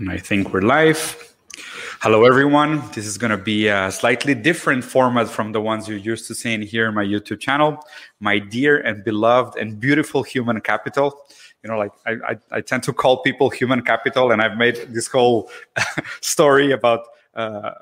And I think we're live. Hello, everyone. This is going to be a slightly different format from the ones you're used to seeing here on my YouTube channel. My dear and beloved and beautiful human capital. You know, like I, I, I tend to call people human capital, and I've made this whole story about. Uh,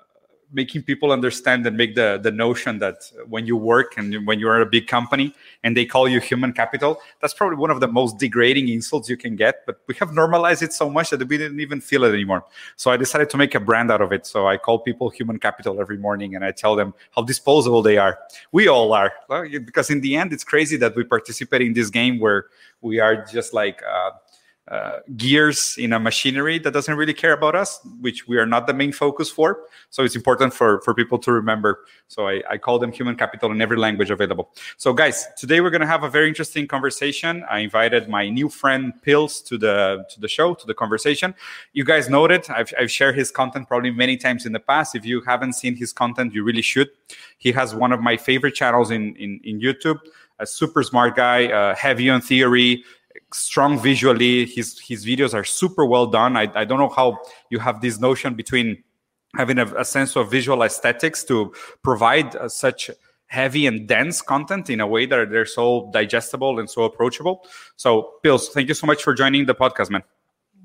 making people understand and make the the notion that when you work and when you're at a big company and they call you human capital that's probably one of the most degrading insults you can get. But we have normalized it so much that we didn't even feel it anymore. So i decided to make a brand out of it. So i call people human capital every morning and i tell them how disposable they are. We all are. Because in the end it's crazy that we participate in this game where we are just like uh, uh, gears in a machinery that doesn't really care about us, which we are not the main focus for. So it's important for, for people to remember. So I, I call them human capital in every language available. So guys, today we're going to have a very interesting conversation. I invited my new friend Pills to the to the show, to the conversation. You guys it. I've, I've shared his content probably many times in the past. If you haven't seen his content, you really should. He has one of my favorite channels in, in, in YouTube a super smart guy, uh, heavy on theory, strong visually. His his videos are super well done. I, I don't know how you have this notion between having a, a sense of visual aesthetics to provide uh, such heavy and dense content in a way that they're so digestible and so approachable. So, Pills, thank you so much for joining the podcast, man.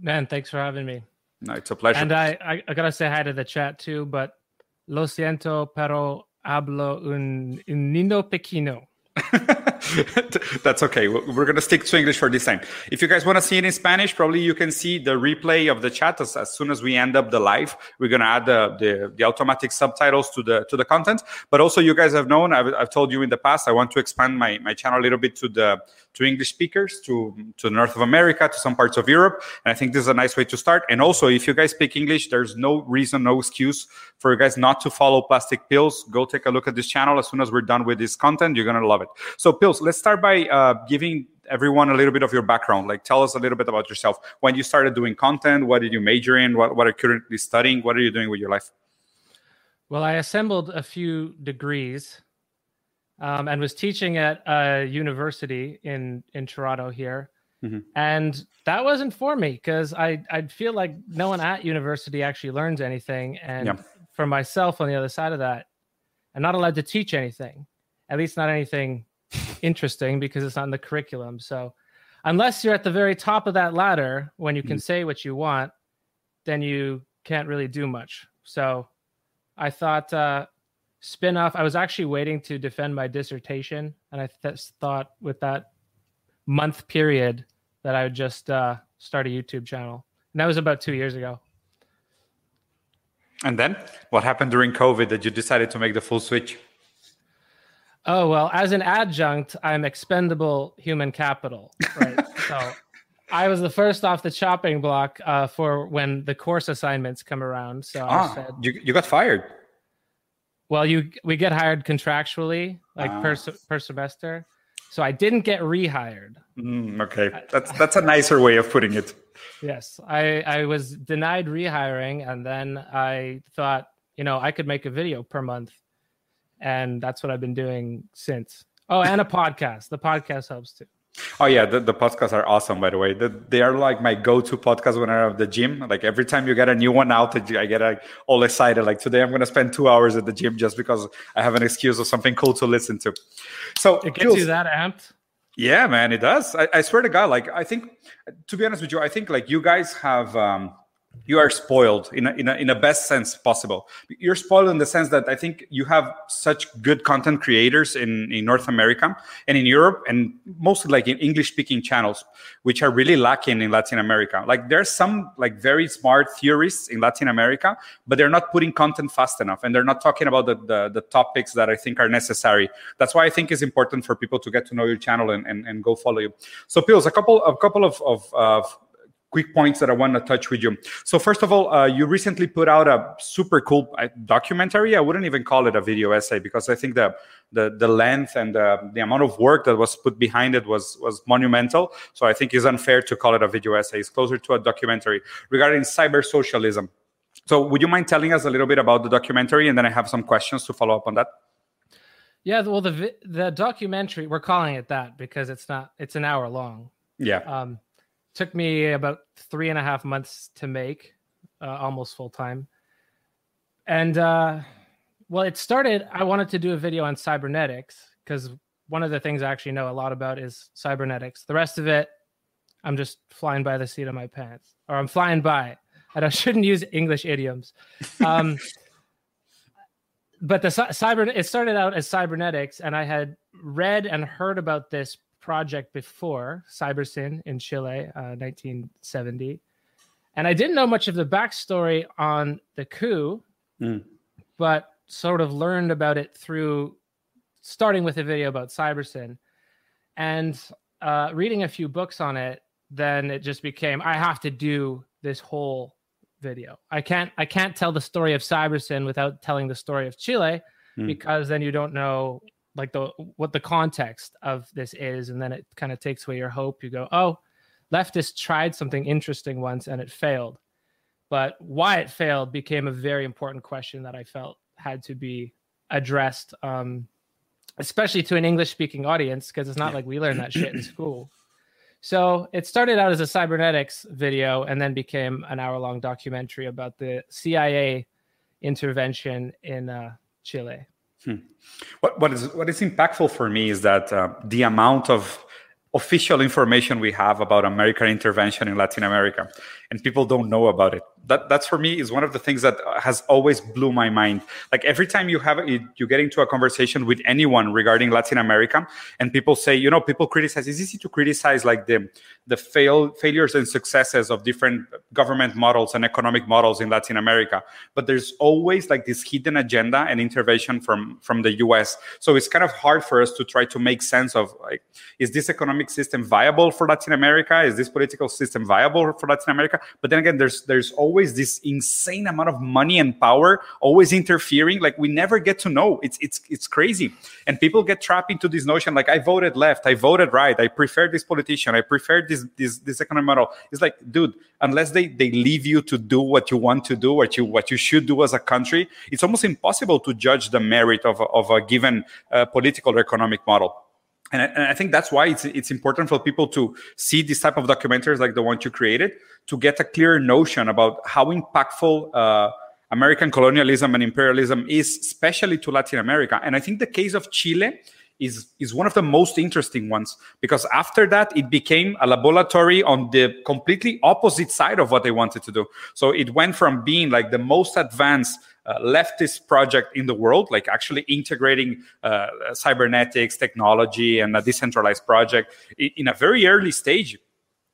Man, thanks for having me. No, it's a pleasure. And I, I, I gotta say hi to the chat too, but lo siento, pero hablo un, un niño pequeño. That's okay. We're going to stick to English for this time. If you guys want to see it in Spanish, probably you can see the replay of the chat as, as soon as we end up the live. We're going to add the, the, the, automatic subtitles to the to the content. But also, you guys have known, I've, I've told you in the past, I want to expand my, my channel a little bit to the to English speakers, to, to the north of America, to some parts of Europe. And I think this is a nice way to start. And also, if you guys speak English, there's no reason, no excuse for you guys not to follow Plastic Pills. Go take a look at this channel. As soon as we're done with this content, you're going to love it. So, Pills, let's start by uh, giving everyone a little bit of your background. Like, tell us a little bit about yourself. When you started doing content, what did you major in? What, what are you currently studying? What are you doing with your life? Well, I assembled a few degrees um, and was teaching at a university in in Toronto here. Mm-hmm. And that wasn't for me because I I feel like no one at university actually learns anything. And yeah. for myself on the other side of that, I'm not allowed to teach anything, at least not anything interesting because it's not in the curriculum. So unless you're at the very top of that ladder when you can mm-hmm. say what you want, then you can't really do much. So I thought uh, spin off. I was actually waiting to defend my dissertation, and I th- thought with that month period that I would just uh, start a YouTube channel. And that was about two years ago. And then what happened during COVID that you decided to make the full switch? Oh, well, as an adjunct, I'm expendable human capital, right? so I was the first off the chopping block uh, for when the course assignments come around. So ah, I said, you, you got fired. Well, you we get hired contractually, like uh, per per semester. So I didn't get rehired. Mm, okay, that's that's a nicer way of putting it. Yes, I I was denied rehiring, and then I thought, you know, I could make a video per month, and that's what I've been doing since. Oh, and a podcast. The podcast helps too. Oh yeah, the, the podcasts are awesome. By the way, the, they are like my go-to podcast when I'm at the gym. Like every time you get a new one out, I get like, all excited. Like today, I'm gonna spend two hours at the gym just because I have an excuse or something cool to listen to. So it gets Jules, you that amped. Yeah, man, it does. I, I, swear to God, like I think, to be honest with you, I think like you guys have. um you are spoiled in a, in a, in a best sense possible. You're spoiled in the sense that i think you have such good content creators in, in north america and in europe and mostly like in english speaking channels which are really lacking in latin america. Like there's some like very smart theorists in latin america but they're not putting content fast enough and they're not talking about the, the, the topics that i think are necessary. That's why i think it's important for people to get to know your channel and, and, and go follow you. So pills a couple a couple of, of, of quick points that I want to touch with you. So first of all, uh, you recently put out a super cool uh, documentary. I wouldn't even call it a video essay because I think the the, the length and the, the amount of work that was put behind it was was monumental. So I think it's unfair to call it a video essay. It's closer to a documentary regarding cyber socialism. So would you mind telling us a little bit about the documentary, and then I have some questions to follow up on that. Yeah, well, the the documentary we're calling it that because it's not it's an hour long. Yeah. Um, took me about three and a half months to make uh, almost full time. And uh, well, it started. I wanted to do a video on cybernetics because one of the things I actually know a lot about is cybernetics. The rest of it, I'm just flying by the seat of my pants, or I'm flying by. And I shouldn't use English idioms. Um, but the cyber it started out as cybernetics, and I had read and heard about this project before Cybersyn in Chile, uh, 1970, and I didn't know much of the backstory on the coup, mm. but sort of learned about it through starting with a video about Cybersyn and uh, reading a few books on it. Then it just became I have to do this whole video. I can't I can't tell the story of Cybersyn without telling the story of Chile mm. because then you don't know like the what the context of this is and then it kind of takes away your hope. You go, "Oh, leftists tried something interesting once and it failed." But why it failed became a very important question that I felt had to be addressed um, especially to an English speaking audience because it's not like we learn that shit in school. So it started out as a cybernetics video and then became an hour long documentary about the CIA intervention in uh, Chile. Hmm. What, what is what is impactful for me is that uh, the amount of official information we have about American intervention in Latin America, and people don't know about it that that's for me is one of the things that has always blew my mind. Like every time you have you get into a conversation with anyone regarding latin america and people say you know people criticize it's easy to criticize like the the fail failures and successes of different government models and economic models in latin america. But there's always like this hidden agenda and intervention from from the us so it's kind of hard for us to try to make sense of like is this economic system viable for latin america? Is this political system viable for latin america? But then again there's there's always always this insane amount of money and power always interfering like we never get to know. It's it's it's crazy. And people get trapped into this notion like i voted left i voted right i prefer this politician i prefer this this this economic model. It's like dude unless they they leave you to do what you want to do what you what you should do as a country it's almost impossible to judge the merit of, of a given uh, political or economic model and I, and I, think that's why it's it's important for people to see this type of documentaries like the one you created to get a clear notion about how impactful uh, American colonialism and imperialism is, especially to Latin America. And I think the case of Chile is is one of the most interesting ones because after that it became a laboratory on the completely opposite side of what they wanted to do. So it went from being like the most advanced uh, leftist project in the world, like actually integrating uh, cybernetics technology and a decentralized project in a very early stage.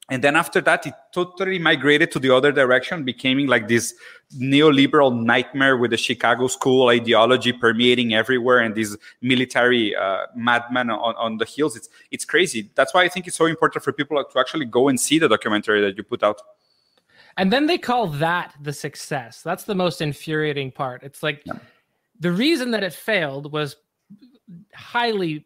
And then after that, it totally migrated to the other direction, becoming like this neoliberal nightmare with the Chicago school ideology permeating everywhere and these military uh, madmen on, on the hills. It's it's crazy. That's why I think it's so important for people to actually go and see the documentary that you put out. And then they call that the success. That's the most infuriating part. It's like yeah. the reason that it failed was highly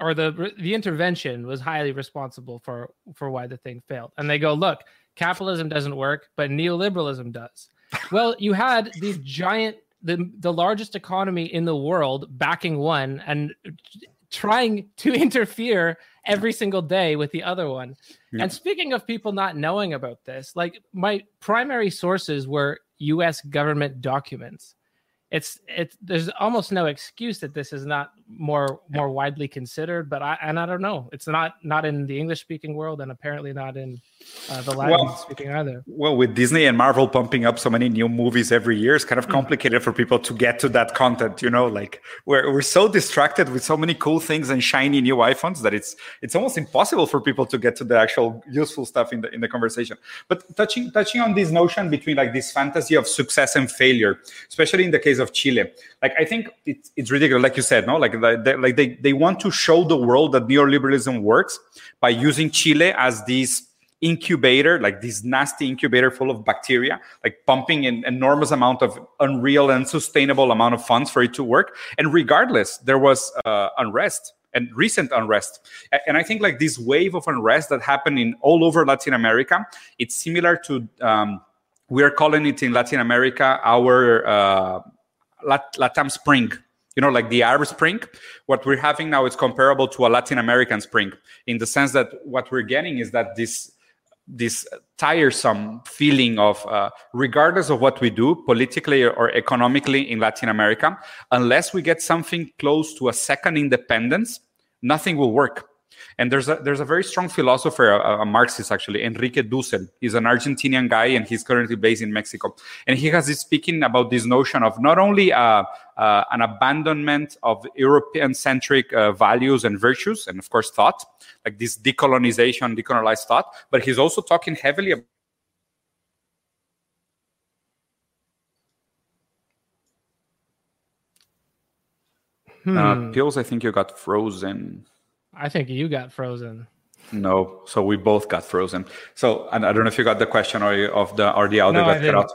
or the the intervention was highly responsible for for why the thing failed. And they go, "Look, capitalism doesn't work, but neoliberalism does." well, you had these giant the the largest economy in the world backing one and trying to interfere every single day with the other one. Yeah. And speaking of people not knowing about this, like my primary sources were US government documents it's it's there's almost no excuse that this is not more more widely considered but i and i don't know. It's not not in the english speaking world and apparently not in uh, the latin well, speaking either. well with disney and marvel pumping up so many new movies every year it's kind of hmm. complicated for people to get to that content you know? Like we're, we're so distracted with so many cool things and shiny new iphones that it's it's almost impossible for people to get to the actual useful stuff in the in the conversation. But touching touching on this notion between like this fantasy of success and failure especially in the case of Chile. Like I think it's, it's ridiculous, like you said, no, like they, like they they want to show the world that neoliberalism works by using Chile as this incubator, like this nasty incubator full of bacteria, like pumping an enormous amount of unreal and sustainable amount of funds for it to work. And regardless, there was uh, unrest and recent unrest. And I think like this wave of unrest that happened in all over Latin America, it's similar to um, we are calling it in Latin America our uh, Lat- Latam Spring. You know, like the Arab Spring. What we're having now is comparable to a Latin American Spring in the sense that what we're getting is that this this tiresome feeling of uh, regardless of what we do politically or economically in latin america unless we get something close to a second independence nothing will work and there's a there's a very strong philosopher, a, a, Marxist actually, Enrique Dussel. He's an Argentinian guy, and he's currently based in Mexico. And he has this speaking about this notion of not only uh, uh, an abandonment of European-centric uh, values and virtues, and of course thought, like this decolonization, decolonized thought, but he's also talking heavily about Uh, hmm. pills, I think you got frozen. I think you got frozen. No, so we both got frozen. So, and I don't know if you got the question or of the or the audio no, got cut out.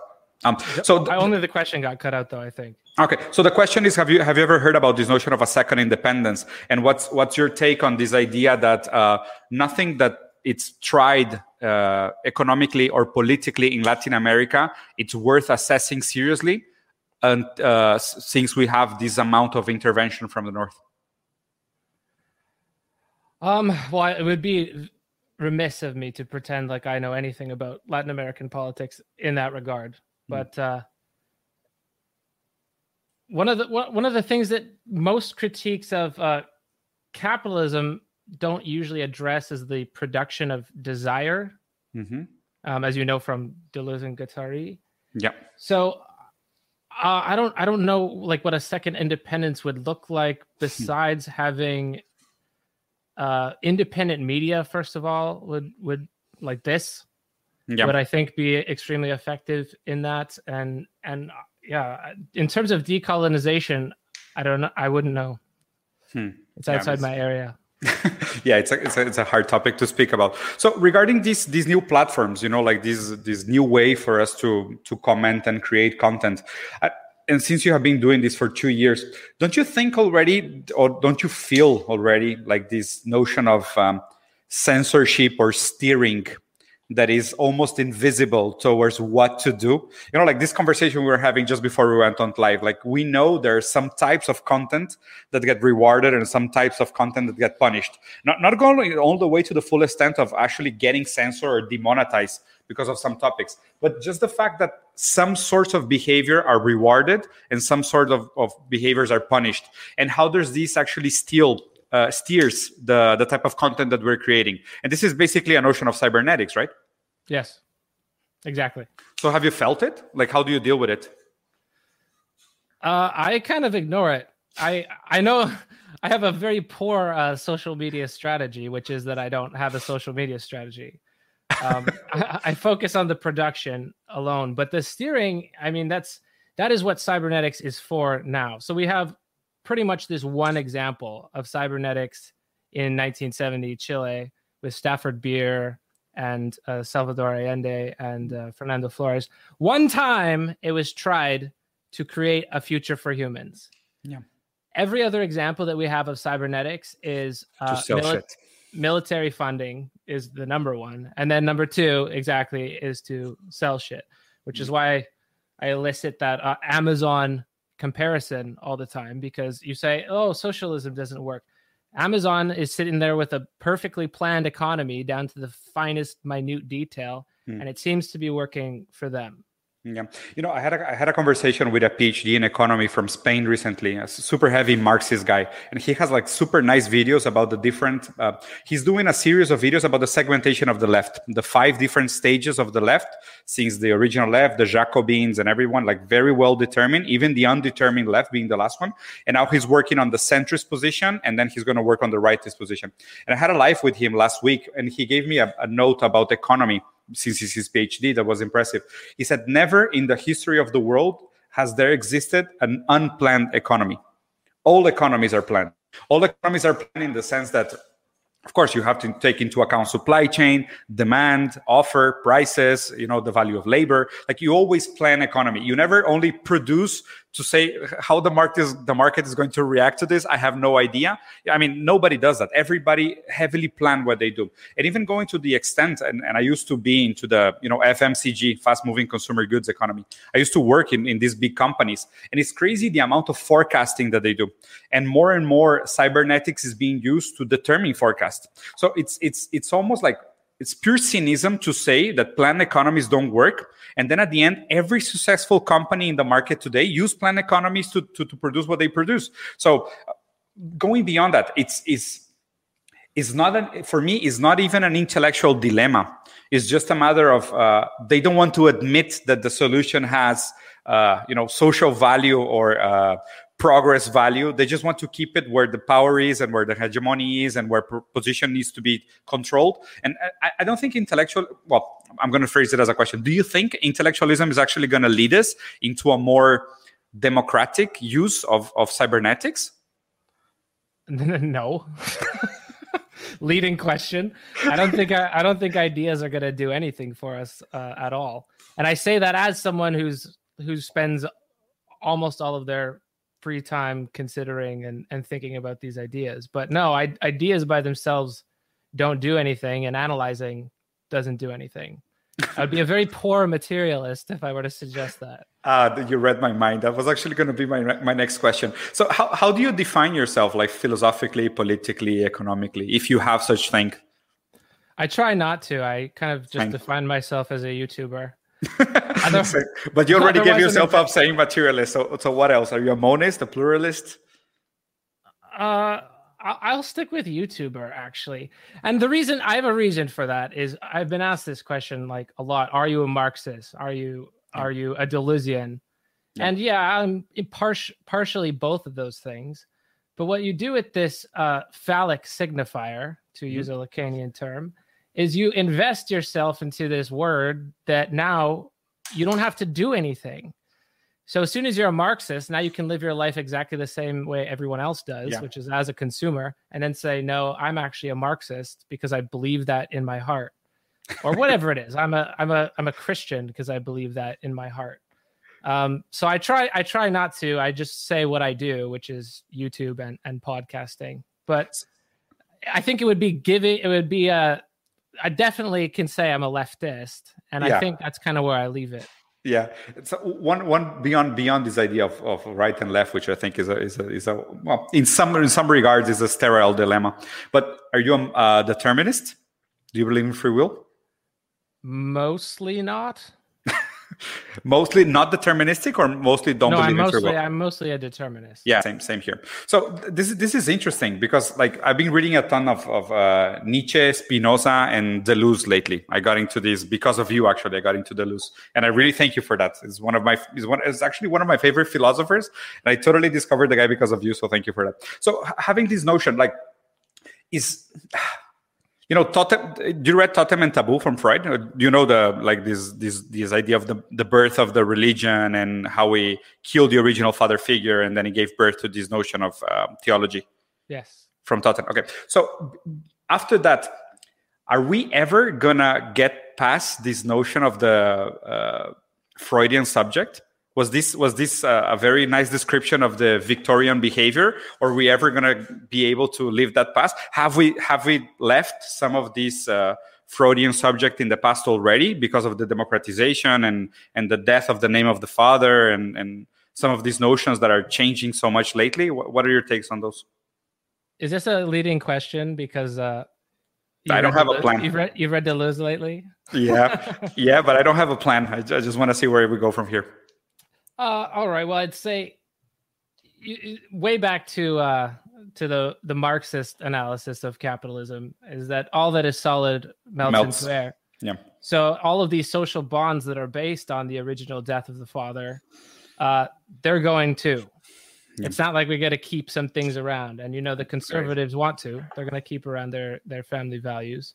Um, so only the question got cut out, though. I think. Okay, so the question is: Have you have you ever heard about this notion of a second independence? And what's what's your take on this idea that uh, nothing that it's tried uh, economically or politically in Latin America, it's worth assessing seriously, and uh, since we have this amount of intervention from the north. Um, well, it would be remiss of me to pretend like I know anything about Latin American politics in that regard. Hmm. But uh, one of the one of the things that most critiques of uh, capitalism don't usually address is the production of desire, mm-hmm. um, as you know from Deleuze and Guattari. Yeah. So uh, I don't I don't know like what a second independence would look like besides having uh, independent media, first of all, would would like this yep. would I think be extremely effective in that. And and uh, yeah, in terms of decolonization, I don't know. I wouldn't know. Hmm. It's outside yeah, my area. yeah, it's a, it's a it's a hard topic to speak about. So regarding these these new platforms, you know, like this this new way for us to to comment and create content. I, and since you have been doing this for two years, don't you think already, or don't you feel already like this notion of um, censorship or steering that is almost invisible towards what to do? You know, like this conversation we were having just before we went on live. Like we know there are some types of content that get rewarded and some types of content that get punished. Not not going all the way to the full extent of actually getting censored or demonetized because of some topics, but just the fact that some sorts of behavior are rewarded and some sort of, of behaviors are punished. And how does this actually steal uh, steers the the type of content that we're creating? And this is basically a notion of cybernetics right? Yes. Exactly. So have you felt it? Like how do you deal with it? Uh, i kind of ignore it. I i know i have a very poor uh, social media strategy which is that i don't have a social media strategy um, I, I, focus on the production alone, but the steering, I mean, that's that is what cybernetics is for now. So we have pretty much this one example of cybernetics in 1970 Chile with Stafford Beer and uh, Salvador Allende and uh, Fernando Flores. One time it was tried to create a future for humans. Yeah. Every other example that we have of cybernetics is uh, mili- military funding is the number one. And then number two, exactly, is to sell shit, which is mm. why I elicit that uh, Amazon comparison all the time because you say, oh, socialism doesn't work. Amazon is sitting there with a perfectly planned economy down to the finest minute detail, mm. and it seems to be working for them. Yeah, you know, I had a, I had a conversation with a PhD in economy from Spain recently, a super heavy Marxist guy, and he has like super nice videos about the different. Uh, he's doing a series of videos about the segmentation of the left, the five different stages of the left, since the original left, the Jacobins, and everyone like very well determined, even the undetermined left being the last one. And now he's working on the centrist position, and then he's going to work on the rightist position. And I had a live with him last week, and he gave me a, a note about economy since his PhD, that was impressive. He said, Never in the history of the world has there existed an unplanned economy. All economies are planned. All economies are planned in the sense that, of course, you have to take into account supply chain, demand, offer, prices, you know, the value of labor. Like you always plan economy. You never only produce to say how the market is the market is going to react to this i have no idea. I mean nobody does that. Everybody heavily plan what they do. And even going to the extent and, and i used to be into the you know fmcg fast moving consumer goods economy. I used to work in, in these big companies. And it's crazy the amount of forecasting that they do. And more and more cybernetics is being used to determine forecast. So it's it's it's almost like it's pure cynicism to say that planned economies don't work. And then at the end every successful company in the market today use planned economies to, to, to produce what they produce. So uh, going beyond that it's is is not an, for me is not even an intellectual dilemma. It's just a matter of uh, they don't want to admit that the solution has uh, you know social value or uh, progress value. They just want to keep it where the power is and where the hegemony is and where position needs to be controlled. And I, I don't think intellectual, well, I'm going to phrase it as a question. Do you think intellectualism is actually going to lead us into a more democratic use of, of cybernetics? No. Leading question. I don't think I, I don't think ideas are going to do anything for us uh, at all. And I say that as someone who's who spends almost all of their free time considering and, and thinking about these ideas. But no, I, ideas by themselves don't do anything, and analyzing doesn't do anything. I'd be a very poor materialist if I were to suggest that. Uh, you read my mind. That was actually going to be my my next question. So, how how do you define yourself, like philosophically, politically, economically, if you have such thing? I try not to. I kind of just Fine. define myself as a YouTuber. but you already gave yourself up saying materialist. So, so what else? Are you a monist, a pluralist? Uh, I'll stick with YouTuber actually. And the reason I have a reason for that is I've been asked this question like a lot. Are you a Marxist? Are you are you a Deleuzian? Yeah. And yeah, I'm par- partially both of those things. But what you do with this uh, phallic signifier, to mm-hmm. use a Lacanian term, is you invest yourself into this word that now you don't have to do anything. So as soon as you're a Marxist, now you can live your life exactly the same way everyone else does, yeah. which is as a consumer, and then say, "No, I'm actually a Marxist because I believe that in my heart." Or whatever it is. I'm a I'm a I'm a Christian because I believe that in my heart. Um, so I try I try not to. I just say what I do, which is YouTube and and podcasting. But I think it would be giving it would be a I definitely can say I'm a leftist, and yeah. I think that's kind of where I leave it. Yeah, it's one one beyond beyond this idea of, of right and left, which I think is a is a, is a well in some in some regards is a sterile dilemma. But are you a uh, determinist? Do you believe in free will? Mostly not mostly not deterministic or mostly don't no, believe I'm in mostly, free will? I'm mostly a determinist. Yeah, same same here. So this this is interesting because like I've been reading a ton of of uh, Nietzsche, Spinoza, and Deleuze lately. I got into this because of you. Actually, I got into Deleuze, and I really thank you for that. It's one of my is one is actually one of my favorite philosophers, and I totally discovered the guy because of you. So thank you for that. So having this notion like is you know totem do you read totem and taboo from freud? Do you know the like this this this idea of the, the birth of the religion and how we killed the original father figure and then he gave birth to this notion of uh, theology? Yes. From totem okay. So after that are we ever gonna get past this notion of the uh, freudian subject was this was this uh, a very nice description of the victorian behavior or are we ever going to be able to live that past have we have we left some of these uh, freudian subject in the past already because of the democratization and and the death of the name of the father and and some of these notions that are changing so much lately what, what are your takes on those is this a leading question because uh I don't have Deleuze, a plan. You've read, you've read Deleuze lately? Yeah, yeah, but I don't have a plan. I, I just want to see where we go from here. Uh, all right. Well, I'd say way back to uh, to the the Marxist analysis of capitalism is that all that is solid melts, melts. into air. Yeah. So all of these social bonds that are based on the original death of the father, uh, they're going too. Yeah. It's not like we get to keep some things around, and you know the conservatives right. want to. They're going to keep around their their family values.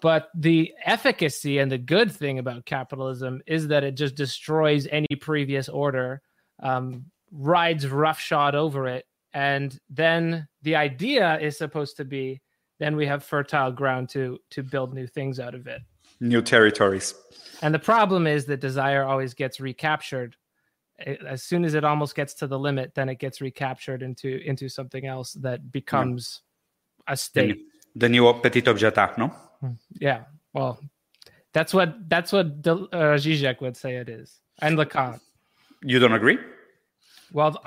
But the efficacy and the good thing about capitalism is that it just destroys any previous order, um, rides roughshod over it. And then the idea is supposed to be then we have fertile ground to to build new things out of it. New territories. And the problem is that desire always gets recaptured. as soon as it almost gets to the limit, then it gets recaptured into into something else that becomes yeah. a state. The new, the new petit objet, no? Yeah. Well, that's what that's what De, uh, Zizek would say it is, and Lacan. You don't agree? Well,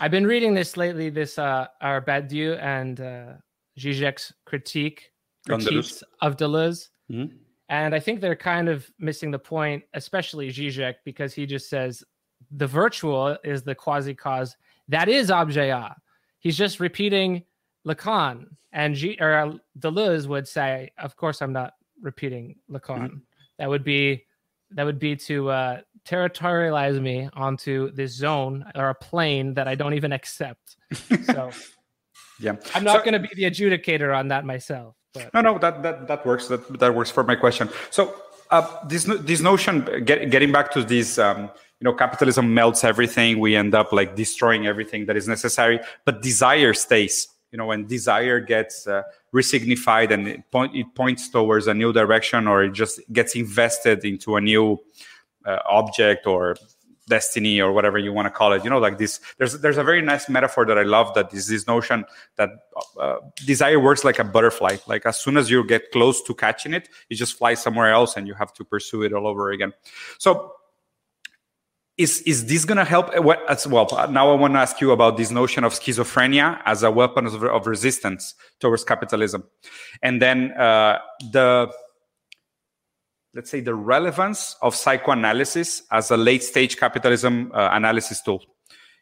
I've been reading this lately. This uh, our Badiou and uh, Zizek's critique critiques of Deleuze, mm-hmm. And I think they're kind of missing the point, especially Zizek, because he just says the virtual is the quasi cause. That is objet A. He's just repeating Lacan. And G- or Deleuze would say, of course, I'm not repeating Lacan. Mm-hmm. That would be that would be to uh, territorialize me onto this zone or a plane that I don't even accept. So yeah, I'm not so, going to be the adjudicator on that myself. But. No, no, that that that works. That that works for my question. So uh, this this notion, get, getting back to this. Um, you know capitalism melts everything we end up like destroying everything that is necessary but desire stays you know when desire gets uh, resignified and it, point, it points towards a new direction or it just gets invested into a new uh, object or destiny or whatever you want to call it you know like this there's there's a very nice metaphor that i love that is this notion that uh, desire works like a butterfly. Like as soon as you get close to catching it it just flies somewhere else and you have to pursue it all over again. So is is this going to help what as well now i want to ask you about this notion of schizophrenia as a weapon of, of resistance towards capitalism. And then uh, the let's say the relevance of psychoanalysis as a late stage capitalism uh, analysis tool.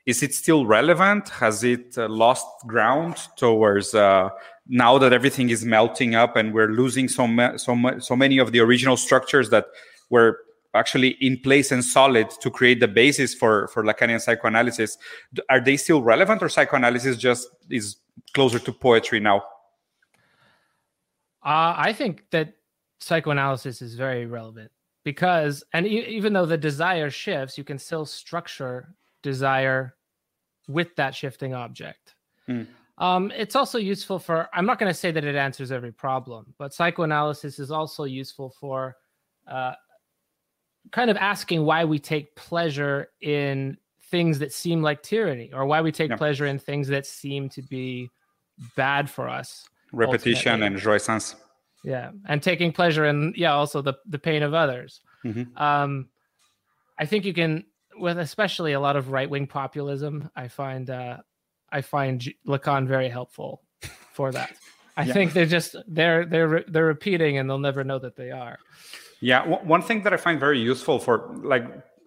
Is it still relevant? Has it uh, lost ground towards uh, now that everything is melting up and we're losing so, ma- so, ma- so many of the original structures that were actually in place and solid to create the basis for for lacanian psychoanalysis. Are they still relevant or psychoanalysis just is closer to poetry now? Uh, i think that psychoanalysis is very relevant because and e- even though the desire shifts you can still structure desire with that shifting object. Mm. um, it's also useful for i'm not going to say that it answers every problem but psychoanalysis is also useful for uh, kind of asking why we take pleasure in things that seem like tyranny or why we take yeah. pleasure in things that seem to be bad for us repetition ultimately. and jouissance yeah and taking pleasure in yeah also the the pain of others mm-hmm. um i think you can with especially a lot of right-wing populism i find uh i find lacan very helpful for that i yeah. think they're just they're they're they're repeating and they'll never know that they are yeah one thing that i find very useful for like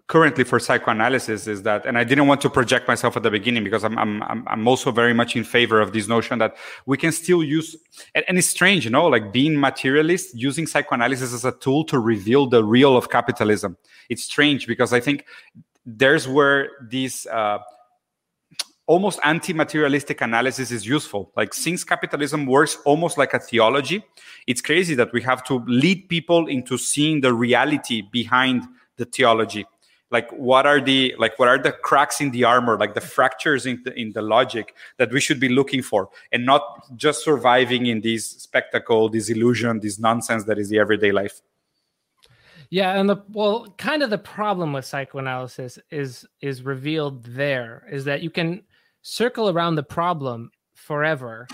currently for psychoanalysis is that, and I didn't want to project myself at the beginning because I'm, I'm, I'm also very much in favor of this notion that we can still use, and, and, it's strange, you know, like being materialist, using psychoanalysis as a tool to reveal the real of capitalism. It's strange because I think there's where these uh, almost anti-materialistic analysis is useful. Like since capitalism works almost like a theology it's crazy that we have to lead people into seeing the reality behind the theology. Like what are the like what are the cracks in the armor like the fractures in the, in the logic that we should be looking for and not just surviving in this spectacle this illusion this nonsense that is the everyday life? Yeah and the well kind of the problem with psychoanalysis is is revealed there is that you can circle around the problem forever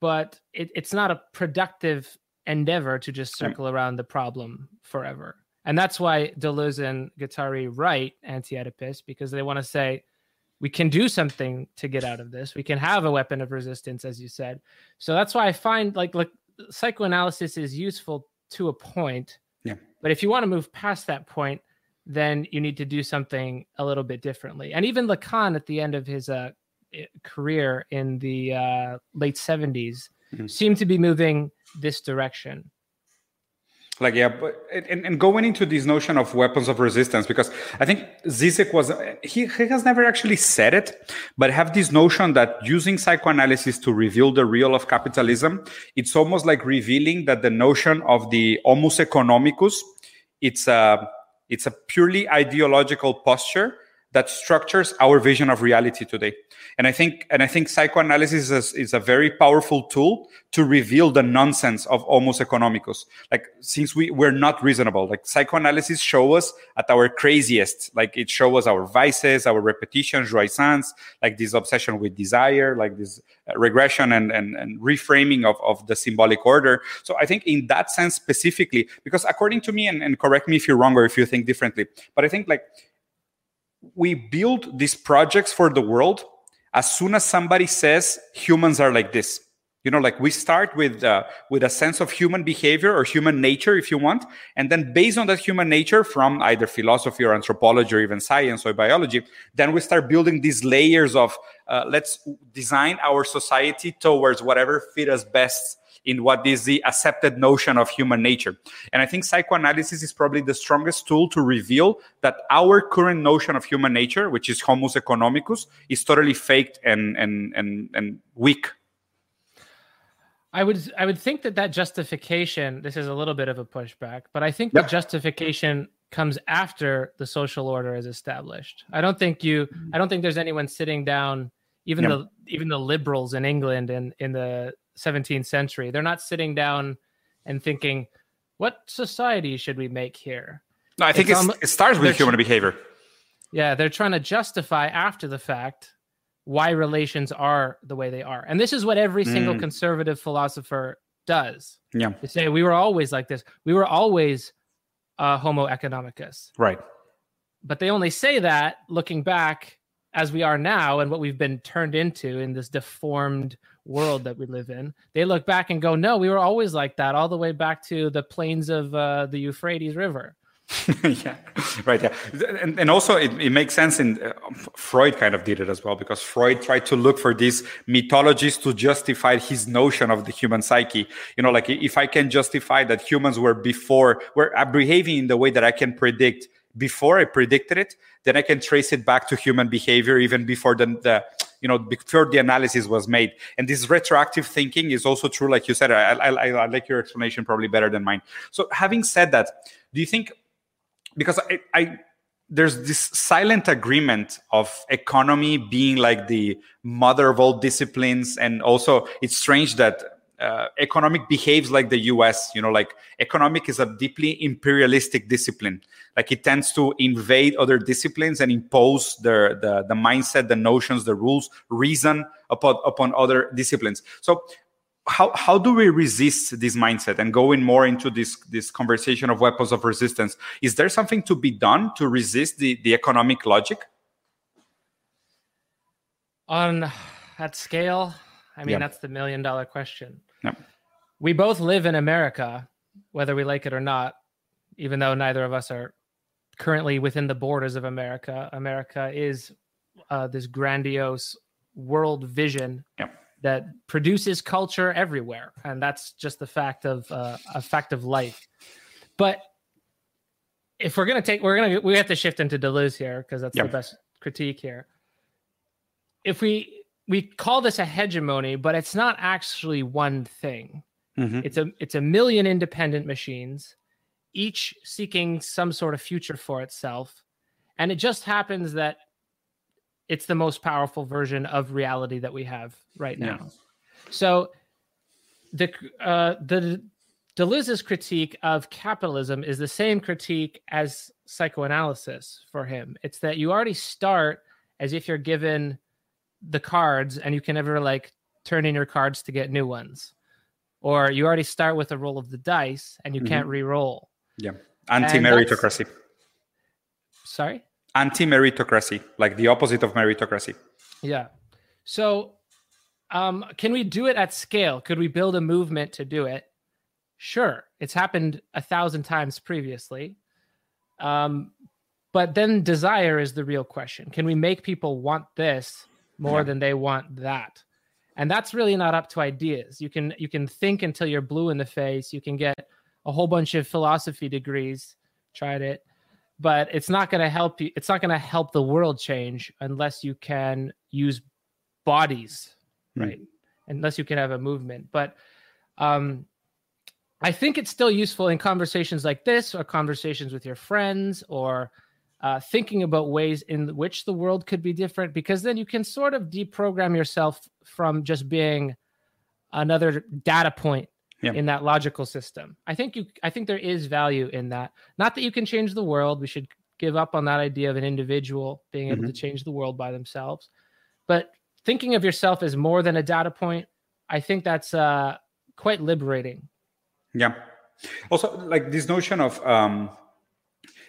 but it, it's not a productive endeavor to just circle around the problem forever and that's why Deleuze and Guattari write Anti-Oedipus because they want to say we can do something to get out of this. We can have a weapon of resistance, as you said. So that's why I find like like psychoanalysis is useful to a point. Yeah. But if you want to move past that point, then you need to do something a little bit differently. And even Lacan at the end of his uh, career in the uh, late 70s mm-hmm. seemed to be moving this direction like yeah but and, and going into this notion of weapons of resistance because i think zizek was he, he has never actually said it but have this notion that using psychoanalysis to reveal the real of capitalism it's almost like revealing that the notion of the homus economicus it's a it's a purely ideological posture that structures our vision of reality today. And i think and i think psychoanalysis is, is a very powerful tool to reveal the nonsense of homus economicus. Like since we we're not reasonable like psychoanalysis show us at our craziest. Like it shows us our vices our repetitions jouissance like this obsession with desire like this uh, regression and, and and reframing of of the symbolic order. So i think in that sense specifically because according to me and, and correct me if you're wrong or if you think differently but i think like we build these projects for the world as soon as somebody says humans are like this. You know like we start with uh, with a sense of human behavior or human nature if you want and then based on that human nature from either philosophy or anthropology or even science or biology then we start building these layers of uh, let's design our society towards whatever fit us best in what is the accepted notion of human nature. And I think psychoanalysis is probably the strongest tool to reveal that our current notion of human nature, which is homus economicus, is totally faked and and and, and weak I would I would think that that justification. This is a little bit of a pushback, but I think yep. the justification comes after the social order is established. I don't think you. I don't think there's anyone sitting down. Even yep. the even the liberals in England in in the 17th century, they're not sitting down and thinking, "What society should we make here?" No, I think it starts with human behavior. Yeah, they're trying to justify after the fact why relations are the way they are. And this is what every single mm. conservative philosopher does. Yeah. They say we were always like this. We were always uh, Homo economicus. Right. But they only say that looking back as we are now and what we've been turned into in this deformed world that we live in. They look back and go, no, we were always like that, all the way back to the plains of uh, the Euphrates River. yeah, right. Yeah, and, and also it, it makes sense. In uh, Freud kind of did it as well because Freud tried to look for these mythologies to justify his notion of the human psyche. You know, like if I can justify that humans were before were behaving in the way that I can predict before I predicted it, then I can trace it back to human behavior even before the, the you know before the analysis was made. And this retroactive thinking is also true, like you said. I, I, I like your explanation probably better than mine. So having said that, do you think because I, I there's this silent agreement of economy being like the mother of all disciplines and also it's strange that uh, economic behaves like the us you know like economic is a deeply imperialistic discipline. Like it tends to invade other disciplines and impose the the, the mindset the notions the rules reason upon upon other disciplines. So how how do we resist this mindset? And going more into this this conversation of weapons of resistance is there something to be done to resist the the economic logic? On that scale i mean that's the million dollar question we both live in america whether we like it or not even though neither of us are currently within the borders of america america is uh, this grandiose world vision that produces culture everywhere, and that's just the fact of uh, a fact of life. But if we're gonna take, we're gonna we have to shift into Deleuze here because that's yep. the best critique here. If we we call this a hegemony, but it's not actually one thing. Mm-hmm. It's a it's a million independent machines, each seeking some sort of future for itself, and it just happens that it's the most powerful version of reality that we have right now. Yeah. So the uh, the Deleuze's critique of capitalism is the same critique as psychoanalysis for him. It's that you already start as if you're given the cards and you can never like turn in your cards to get new ones. Or you already start with a roll of the dice and you mm-hmm. can't re-roll. Yeah. Anti-meritocracy. Sorry? anti-meritocracy, like the opposite of meritocracy. Yeah. So, um, can we do it at scale? Could we build a movement to do it? Sure, it's happened a thousand times previously. Um, but then desire is the real question. Can we make people want this more yeah. than they want that? And that's really not up to ideas. You can you can think until you're blue in the face. You can get a whole bunch of philosophy degrees. Tried it but it's not going to help you it's not going to help the world change unless you can use bodies hmm. right unless you can have a movement but um i think it's still useful in conversations like this or conversations with your friends or uh, thinking about ways in which the world could be different because then you can sort of deprogram yourself from just being another data point yeah. in that logical system. I think you I think there is value in that. Not that you can change the world. We should give up on that idea of an individual being able mm-hmm. to change the world by themselves. But thinking of yourself as more than a data point, I think that's uh, quite liberating. Yeah. Also, like this notion of um,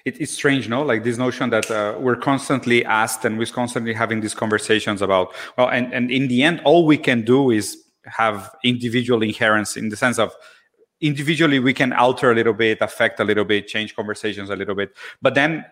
it is strange, no? Like this notion that uh, we're constantly asked and we're constantly having these conversations about. Well, and and in the end, all we can do is have individual inherence in the sense of individually we can alter a little bit affect a little bit change conversations a little bit but then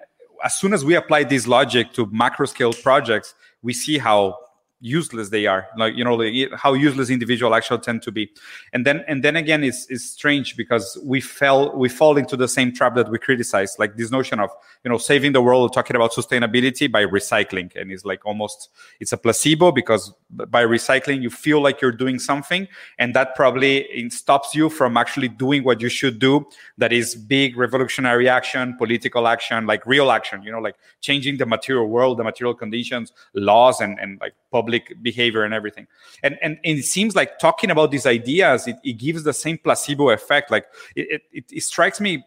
as soon as we apply this logic to macro scale projects we see how useless they are. Like you know like how useless individual actually tend to be. And then and then again it's, it's strange because we fell we fall into the same trap that we criticize like this notion of you know saving the world talking about sustainability by recycling. And it's like almost it's a placebo because by recycling you feel like you're doing something. And that probably stops you from actually doing what you should do that is big revolutionary action political action like real action you know like changing the material world the material conditions laws and and like public behavior and everything. And, and, and it seems like talking about these ideas, it, it gives the same placebo effect. Like it, it, it strikes me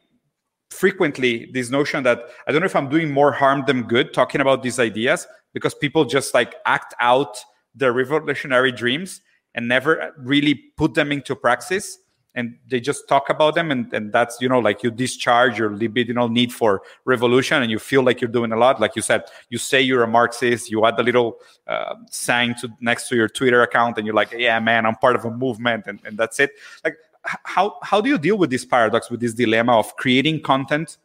frequently this notion that I don't know if I'm doing more harm than good talking about these ideas because people just like act out their revolutionary dreams and never really put them into practice and they just talk about them and, and that's you know like you discharge your libidinal need for revolution and you feel like you're doing a lot. Like you said you say you're a marxist you add a little uh, sign to next to your twitter account and you're like yeah man i'm part of a movement and, and that's it. Like how how do you deal with this paradox with this dilemma of creating content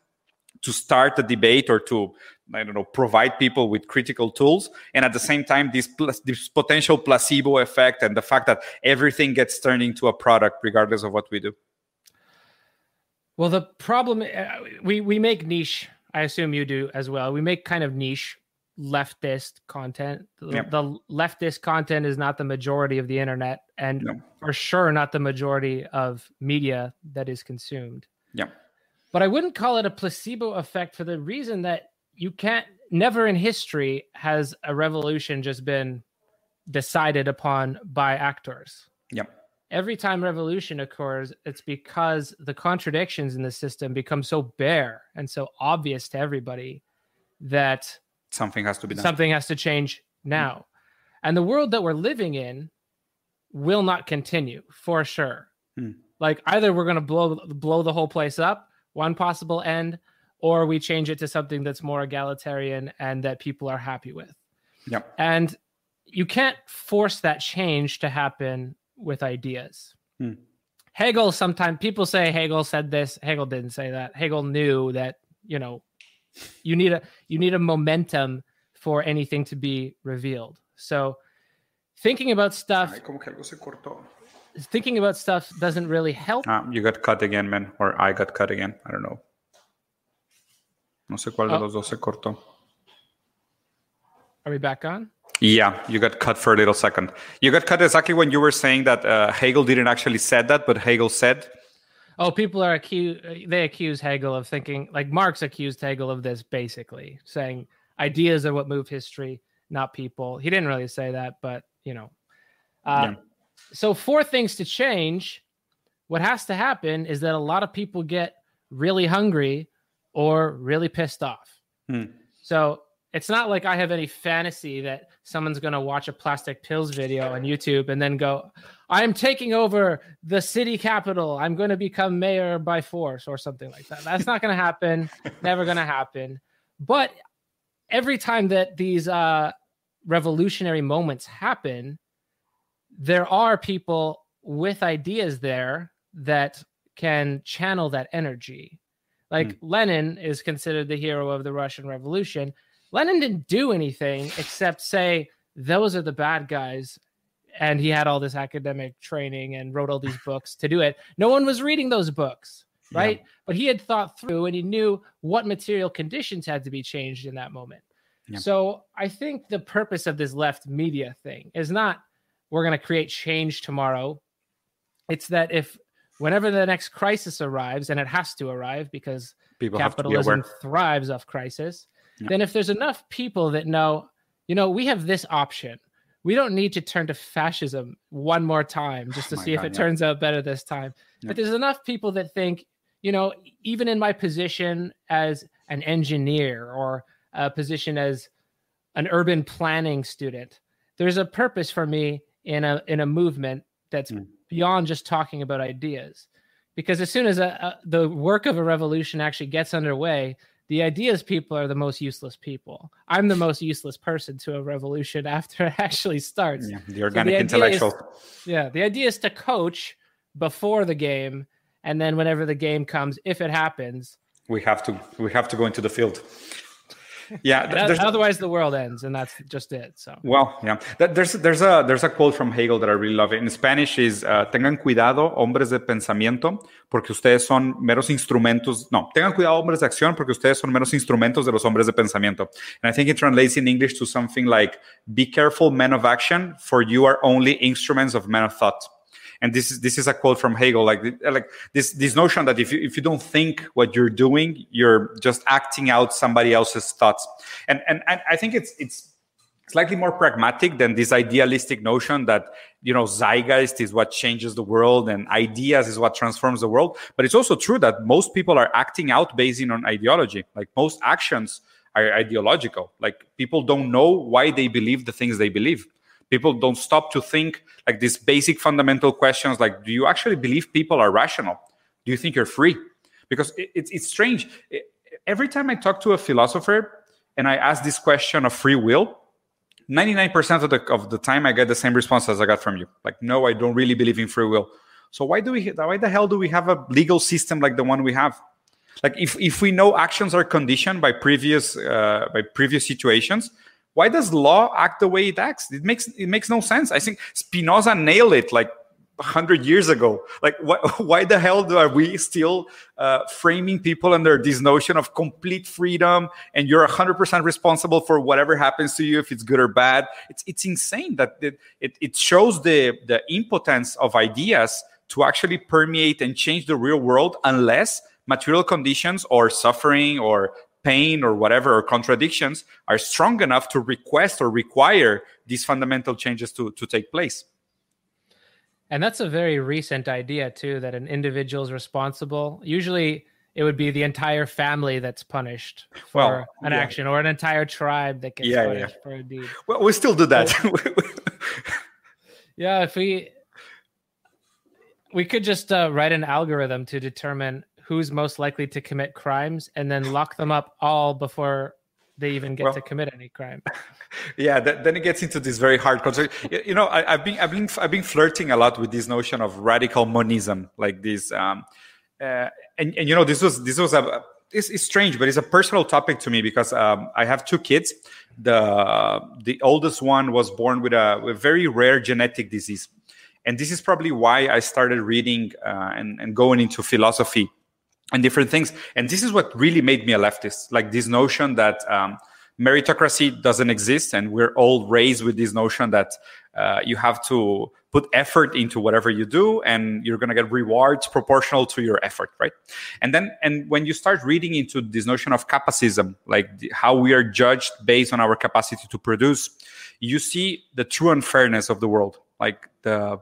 to start a debate or to I don't know, provide people with critical tools, and at the same time, this this potential placebo effect and the fact that everything gets turned into a product regardless of what we do. Well, the problem uh, we we make niche. I assume you do as well. We make kind of niche leftist content. Yep. The leftist content is not the majority of the internet, and no. for sure not the majority of media that is consumed. Yeah. But I wouldn't call it a placebo effect for the reason that you can't never in history has a revolution just been decided upon by actors. Yep. Every time revolution occurs, it's because the contradictions in the system become so bare and so obvious to everybody that something has to be done. Something has to change now. Mm. And the world that we're living in will not continue for sure. Mm. Like either we're going to blow blow the whole place up, one possible end, or we change it to something that's more egalitarian and that people are happy with. Yep. And you can't force that change to happen with ideas. Hmm. Hegel sometimes people say Hegel said this, Hegel didn't say that. Hegel knew that, you know, you need a you need a momentum for anything to be revealed. So thinking about stuff thinking about stuff doesn't really help. Ah, you got cut again, man, or I got cut again. I don't know. No sé cuál de oh. los dos se cortó. Are we back on? Yeah, you got cut for a little second. You got cut exactly when you were saying that uh, Hegel didn't actually said that, but Hegel said. Oh, people are accused. They accuse Hegel of thinking like Marx accused Hegel of this, basically saying ideas are what move history, not people. He didn't really say that, but you know. Uh, yeah. So, for things to change, what has to happen is that a lot of people get really hungry or really pissed off. Hmm. So it's not like I have any fantasy that someone's going to watch a plastic pills video on YouTube and then go, I am taking over the city capital. I'm going to become mayor by force or something like that. That's not going to happen. Never going to happen. But every time that these uh, revolutionary moments happen, there are people with ideas there that can channel that energy like mm. Lenin is considered the hero of the Russian Revolution. Lenin didn't do anything except say those are the bad guys and he had all this academic training and wrote all these books to do it. No one was reading those books, right? Yeah. But he had thought through and he knew what material conditions had to be changed in that moment. Yeah. So I think the purpose of this left media thing is not we're going to create change tomorrow. It's that if whenever the next crisis arrives, and it has to arrive because people capitalism thrives off crisis, yeah. then if there's enough people that know, you know, we have this option. We don't need to turn to fascism one more time just to oh see God, if it yeah. turns out better this time. Yeah. But there's enough people that think, you know, even in my position as an engineer or a position as an urban planning student, there's a purpose for me in a in a movement that's mm beyond just talking about ideas because as soon as a, a, the work of a revolution actually gets underway the ideas people are the most useless people. I'm the most useless person to a revolution after it actually starts. Yeah, the organic so the intellectual. Is, yeah, the idea is to coach before the game, and then whenever the game comes, if it happens, we have to we have to go into the field yeah otherwise the world ends and that's just it so. Well yeah. There's there's a there's a quote from hegel that i really love in spanish is uh, tengan cuidado hombres de pensamiento porque ustedes son meros instrumentos no tengan cuidado hombres de acción porque ustedes son meros instrumentos de los hombres de pensamiento. And i think it translates in english to something like be careful men of action for you are only instruments of men of thought and this is this is a quote from Hegel, like like this this notion that if you if you don't think what you're doing, you're just acting out somebody else's thoughts. And and, and I think it's it's slightly more pragmatic than this idealistic notion that you know zeitgeist is what changes the world and ideas is what transforms the world. But it's also true that most people are acting out based on ideology. Like most actions are ideological. Like people don't know why they believe the things they believe people don't stop to think like these basic fundamental questions like do you actually believe people are rational? Do you think you're free? Because it, it's, it's strange. It, every time i talk to a philosopher and i ask this question of free will 99% of the, of the time i get the same response as i got from you. Like no i don't really believe in free will. So why do we why the hell do we have a legal system like the one we have? Like if, if we know actions are conditioned by previous uh, by previous situations why does law act the way it acts? It makes it makes no sense. I think Spinoza nailed it like hundred years ago. Like, why, why the hell are we still uh, framing people under this notion of complete freedom and you're hundred percent responsible for whatever happens to you, if it's good or bad? It's it's insane that it it, it shows the the impotence of ideas to actually permeate and change the real world unless material conditions or suffering or pain or whatever or contradictions are strong enough to request or require these fundamental changes to, to take place and that's a very recent idea too that an individual is responsible usually it would be the entire family that's punished for well, an yeah. action or an entire tribe that gets yeah, punished yeah. for a deed well we still do that yeah if we we could just uh, write an algorithm to determine who's most likely to commit crimes and then lock them up all before they even get well, to commit any crime. Yeah, that, then it gets into this very hard concept. You know, I, have been I've been I've been flirting a lot with this notion of radical monism, like this. Um, uh, and, and you know, this was this was a it's, it's, strange, but it's a personal topic to me because um, I have two kids. The the oldest one was born with a, a, very rare genetic disease, and this is probably why I started reading uh, and, and going into philosophy and different things. And this is what really made me a leftist, like this notion that um, meritocracy doesn't exist, and we're all raised with this notion that uh, you have to put effort into whatever you do, and you're going to get rewards proportional to your effort, right? And then, and when you start reading into this notion of capacism, like the, how we are judged based on our capacity to produce, you see the true unfairness of the world, like the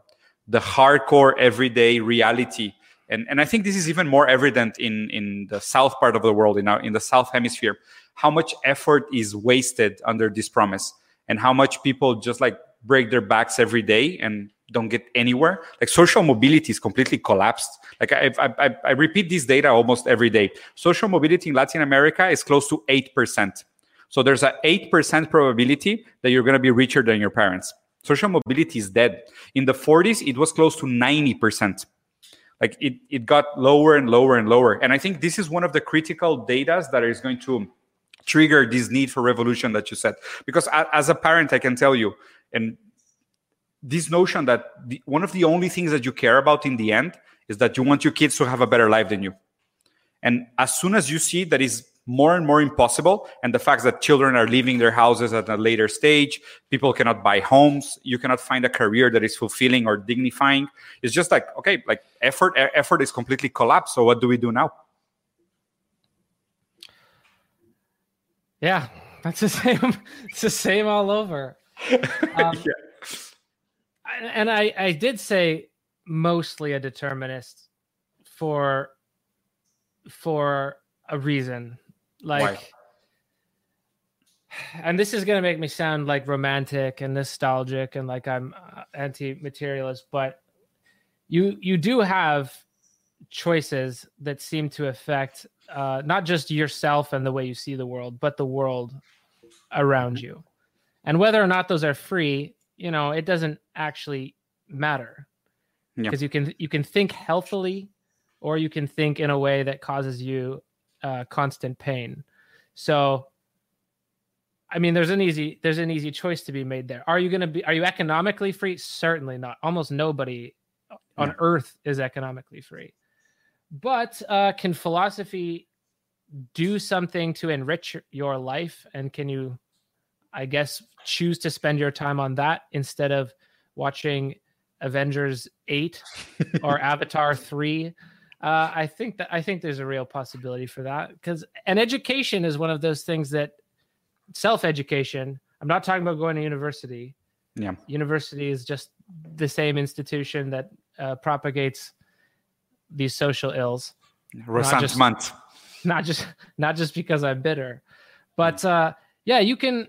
the hardcore everyday reality and and I think this is even more evident in in the south part of the world in our, in the south hemisphere how much effort is wasted under this promise and how much people just like break their backs every day and don't get anywhere. Like social mobility is completely collapsed. Like I, I, I repeat this data almost every day. Social mobility in latin america is close to 8% so there's a 8% probability that you're going to be richer than your parents. Social mobility is dead. In the 40s it was close to 90% like it, it got lower and lower and lower. And i think this is one of the critical data that is going to trigger this need for revolution that you said. Because as a parent i can tell you and this notion that the, one of the only things that you care about in the end is that you want your kids to have a better life than you. And as soon as you see that is more and more impossible. And the fact that children are leaving their houses at a later stage, people cannot buy homes, you cannot find a career that is fulfilling or dignifying. It's just like, okay, like effort, effort is completely collapsed. So what do we do now? Yeah, that's the same. It's the same all over. Um, yeah. And I, I did say mostly a determinist for for a reason like, Why? and this is going to make me sound like romantic and nostalgic and like I'm uh, anti-materialist, but you you do have choices that seem to affect uh, not just yourself and the way you see the world, but the world around you. And whether or not those are free, you know, it doesn't actually matter because yeah. you can you can think healthily, or you can think in a way that causes you uh, constant pain. So, I mean, there's an easy there's an easy choice to be made there. Are you going to be? Are you economically free? Certainly not. Almost nobody on earth is economically free. But uh, can philosophy do something to enrich your life? And can you, I guess, choose to spend your time on that instead of watching Avengers 8 or Avatar 3? Uh, I think that I think there's a real possibility for that because an education is one of those things that self education. I'm not talking about going to university. Yeah, university is just the same institution that uh, propagates these social ills. Resentment. Not just, not just not just because I'm bitter, but uh, yeah, you can.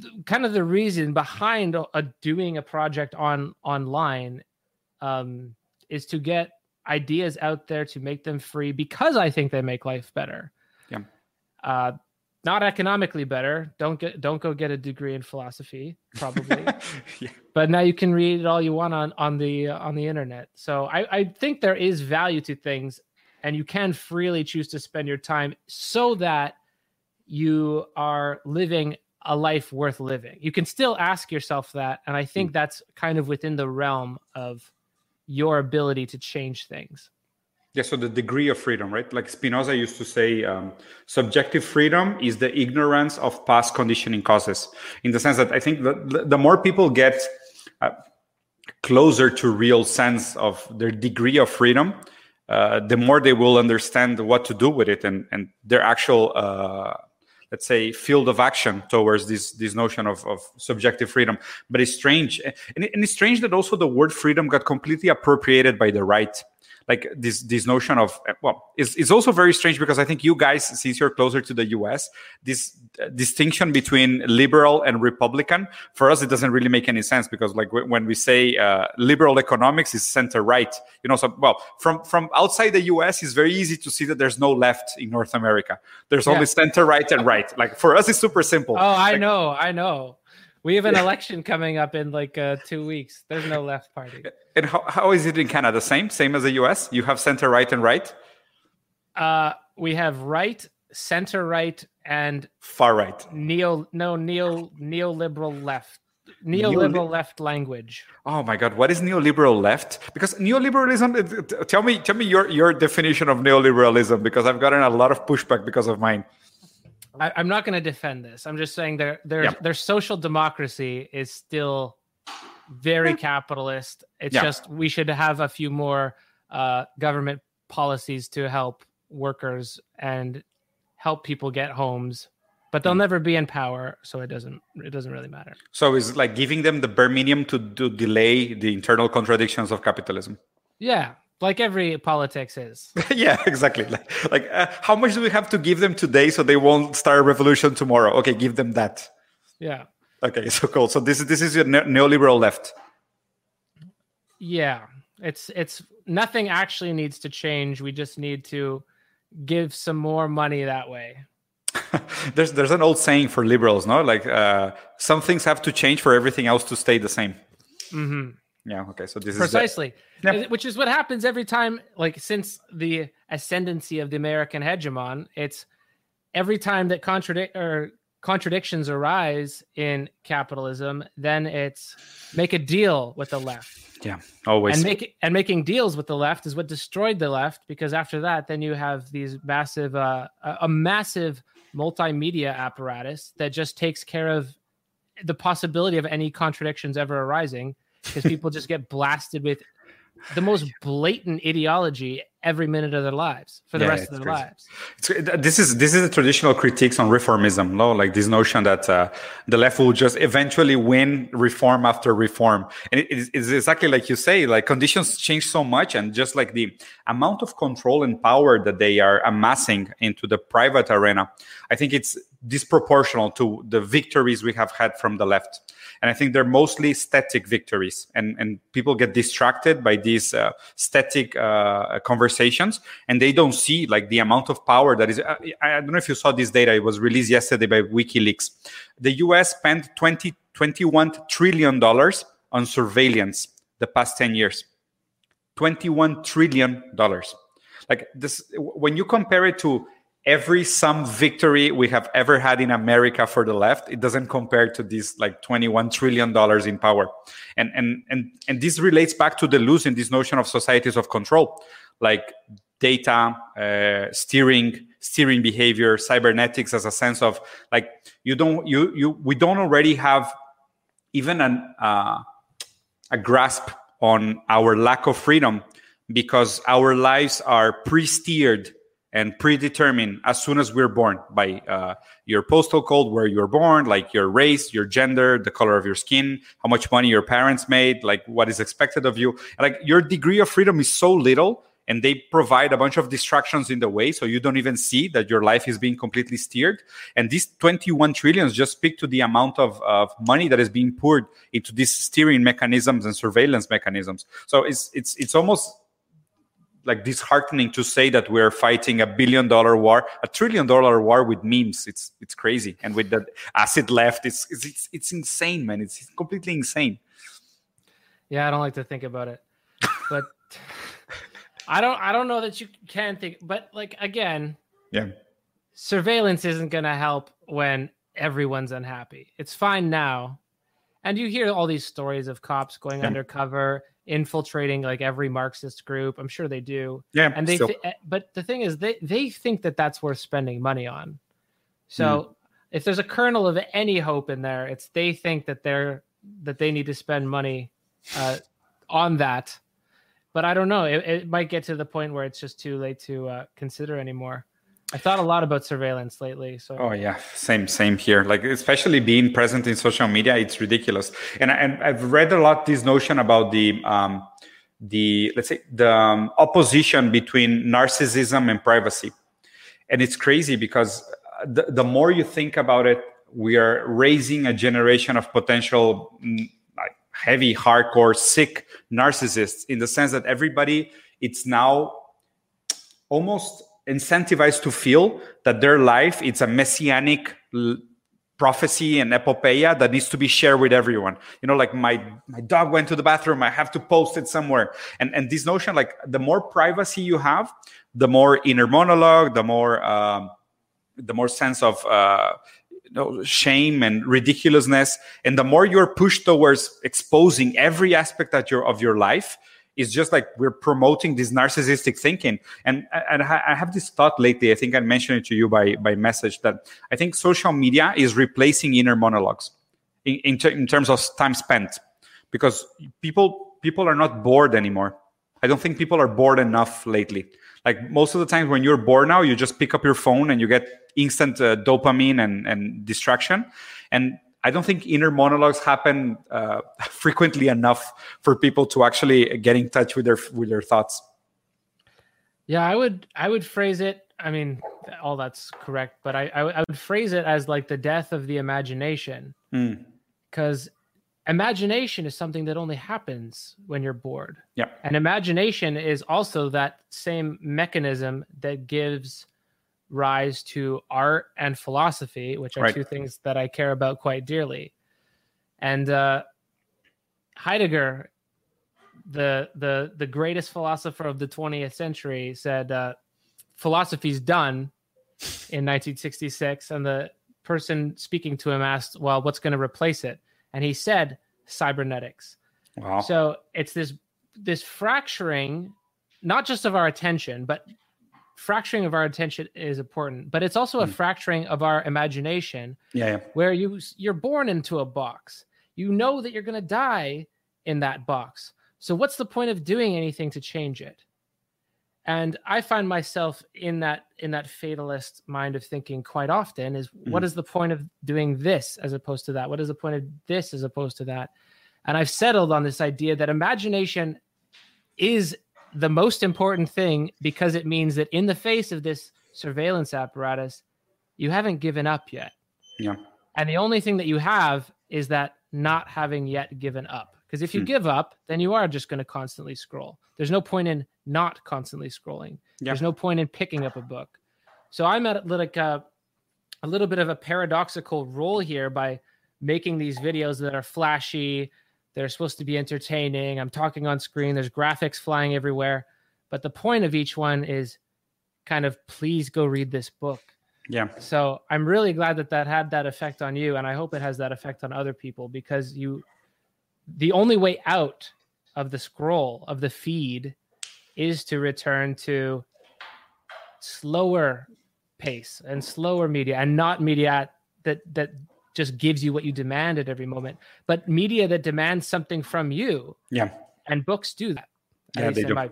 Th- kind of the reason behind a, a doing a project on online um, is to get ideas out there to make them free because I think they make life better. Yeah. Uh, not economically better. Don't get don't go get a degree in philosophy, probably. yeah. But now you can read it all you want on on the uh, on the internet. So I I think there is value to things, and you can freely choose to spend your time so that you are living a life worth living. You can still ask yourself that, and I think mm. that's kind of within the realm of your ability to change things. Yeah, so the degree of freedom, right? Like Spinoza used to say, um, subjective freedom is the ignorance of past conditioning causes. In the sense that I think the, the more people get uh, closer to real sense of their degree of freedom, uh, the more they will understand what to do with it and, and their actual, uh, let's say, field of action towards this this notion of, of subjective freedom. But it's strange, and, and it's strange that also the word freedom got completely appropriated by the right like this this notion of well it's, it's also very strange because i think you guys since you're closer to the us this uh, distinction between liberal and republican for us it doesn't really make any sense because like when we say uh, liberal economics is center right you know so well from from outside the us it's very easy to see that there's no left in north america. There's yeah. only center right and right. Like for us it's super simple. Oh i like, know i know we have an yeah. election coming up in like uh, two weeks. There's no left party. And how, how is it in Canada? Same, same as the US. You have center right and right. Uh, we have right, center right, and far right. Neo, no neo neoliberal left. Neoliberal Neoli- left language. Oh my God, what is neoliberal left? Because neoliberalism. Tell me, tell me your your definition of neoliberalism because I've gotten a lot of pushback because of mine. I, am not going to defend this. I'm just saying their their yeah. their social democracy is still very capitalist. It's yeah. just we should have a few more uh, government policies to help workers and help people get homes, but they'll mm. never be in power, so it doesn't it doesn't really matter. So it's like giving them the bare minimum to to delay the internal contradictions of capitalism. Yeah, like every politics is. yeah, exactly. Like, like uh, how much do we have to give them today so they won't start a revolution tomorrow? Okay, give them that. Yeah. Okay, so cool. So this is this is your ne- neoliberal left. Yeah, it's it's nothing actually needs to change. We just need to give some more money that way. there's there's an old saying for liberals, no? Like uh, some things have to change for everything else to stay the same. Mm-hmm. Yeah. Okay. So this precisely, is precisely, which is what happens every time. Like since the ascendancy of the American hegemon, it's every time that contradict or contradictions arise in capitalism, then it's make a deal with the left. Yeah, always. And make and making deals with the left is what destroyed the left because after that, then you have these massive, uh, a massive multimedia apparatus that just takes care of the possibility of any contradictions ever arising because people just get blasted with the most blatant ideology every minute of their lives for the yeah, rest of their crazy. lives. It's, this is this is a traditional critiques on reformism, no? Like this notion that uh, the left will just eventually win reform after reform, and it is it's exactly like you say. Like conditions change so much, and just like the amount of control and power that they are amassing into the private arena, I think it's disproportional to the victories we have had from the left and I think they're mostly static victories, and and people get distracted by these uh, static uh, conversations. And they don't see like the amount of power that is I, I don't know if you saw this data. It was released yesterday by wikileaks. The us spent 20 21 trillion dollars on surveillance the past 10 years. 21 trillion dollars. Like this when you compare it to every some victory we have ever had in america for the left it doesn't compare to this like 21 trillion dollars in power. And and and and this relates back to the losing this notion of societies of control like data uh, steering steering behavior cybernetics as a sense of like you don't you you we don't already have even an uh, a grasp on our lack of freedom because our lives are pre-steered and predetermined as soon as we're born by uh, your postal code where you're born like your race your gender the color of your skin how much money your parents made like what is expected of you. Like your degree of freedom is so little and they provide a bunch of distractions in the way so you don't even see that your life is being completely steered. And these 21 trillions just speak to the amount of, of money that is being poured into these steering mechanisms and surveillance mechanisms. So it's it's it's almost like disheartening to say that we're fighting a billion dollar war a trillion dollar war with memes it's it's crazy and with the acid left it's it's it's, insane man it's completely insane yeah i don't like to think about it but I don't I don't know that you can think but like again yeah surveillance isn't going to help when everyone's unhappy. It's fine now. And you hear all these stories of cops going yeah. undercover, infiltrating like every Marxist group. I'm sure they do. Yeah. And they, th- but the thing is, they they think that that's worth spending money on. So mm. if there's a kernel of any hope in there, it's they think that they're that they need to spend money uh, on that but I don't know. It, it, might get to the point where it's just too late to uh, consider anymore. I thought a lot about surveillance lately. So oh yeah, same same here. Like especially being present in social media, it's ridiculous. And and I've read a lot this notion about the um, the let's say the um, opposition between narcissism and privacy, and it's crazy because the, the more you think about it, we are raising a generation of potential mm, heavy, hardcore, sick narcissists in the sense that everybody it's now almost incentivized to feel that their life it's a messianic l- prophecy and epopeia that needs to be shared with everyone. You know like my my dog went to the bathroom i have to post it somewhere. And and this notion like the more privacy you have the more inner monologue the more um, the more sense of uh, you know, shame and ridiculousness and the more you're pushed towards exposing every aspect that you're, of your life is just like we're promoting this narcissistic thinking. And and i have this thought lately i think i mentioned it to you by by message that i think social media is replacing inner monologues in, in, ter- in terms of time spent. Because people people are not bored anymore. I don't think people are bored enough lately. Like most of the times when you're bored now you just pick up your phone and you get instant uh, dopamine and, and distraction. And i don't think inner monologues happen uh, frequently enough for people to actually get in touch with their with their thoughts yeah i would i would phrase it i mean all that's correct but i i, I would phrase it as like the death of the imagination because hmm. mm imagination is something that only happens when you're bored. Yeah. And imagination is also that same mechanism that gives rise to art and philosophy, which are right. two things that I care about quite dearly. And uh, Heidegger, the the the greatest philosopher of the 20th century, said uh, philosophy's done in 1966, and the person speaking to him asked, "Well, what's going to replace it?" and he said cybernetics. Wow. So it's this this fracturing, not just of our attention, but fracturing of our attention is important, but it's also mm. a hmm. fracturing of our imagination. Yeah, yeah. Where you you're born into a box. You know that you're going to die in that box. So what's the point of doing anything to change it? and i find myself in that in that fatalist mind of thinking quite often is mm-hmm. what is the point of doing this as opposed to that what is the point of this as opposed to that and i've settled on this idea that imagination is the most important thing because it means that in the face of this surveillance apparatus you haven't given up yet yeah and the only thing that you have is that not having yet given up because if you mm. give up then you are just going to constantly scroll there's no point in not constantly scrolling. Yeah. There's no point in picking up a book. So I'm at like a, a little bit of a paradoxical role here by making these videos that are flashy. They're supposed to be entertaining. I'm talking on screen. There's graphics flying everywhere. But the point of each one is kind of please go read this book. Yeah. So I'm really glad that that had that effect on you. And I hope it has that effect on other people because you, the only way out of the scroll of the feed is to return to slower pace and slower media and not media that that just gives you what you demand at every moment. But media that demands something from you yeah. and books do that yeah they do. My...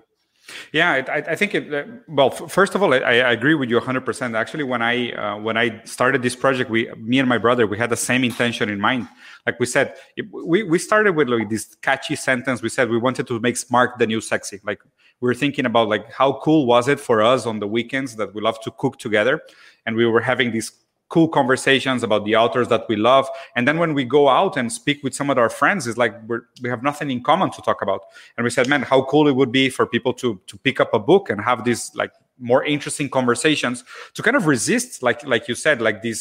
yeah I, I think it uh, well first of all I, I, agree with you 100% actually when i uh, when i started this project we me and my brother we had the same intention in mind. Like we said we, we started with like this catchy sentence. We said we wanted to make smart the new sexy. Like we were thinking about like how cool was it for us on the weekends that we love to cook together? And we were having these cool conversations about the authors that we love. And then when we go out and speak with some of our friends it's like we have nothing in common to talk about. And we said man how cool it would be for people to to pick up a book and have these like more interesting conversations to kind of resist like like you said like this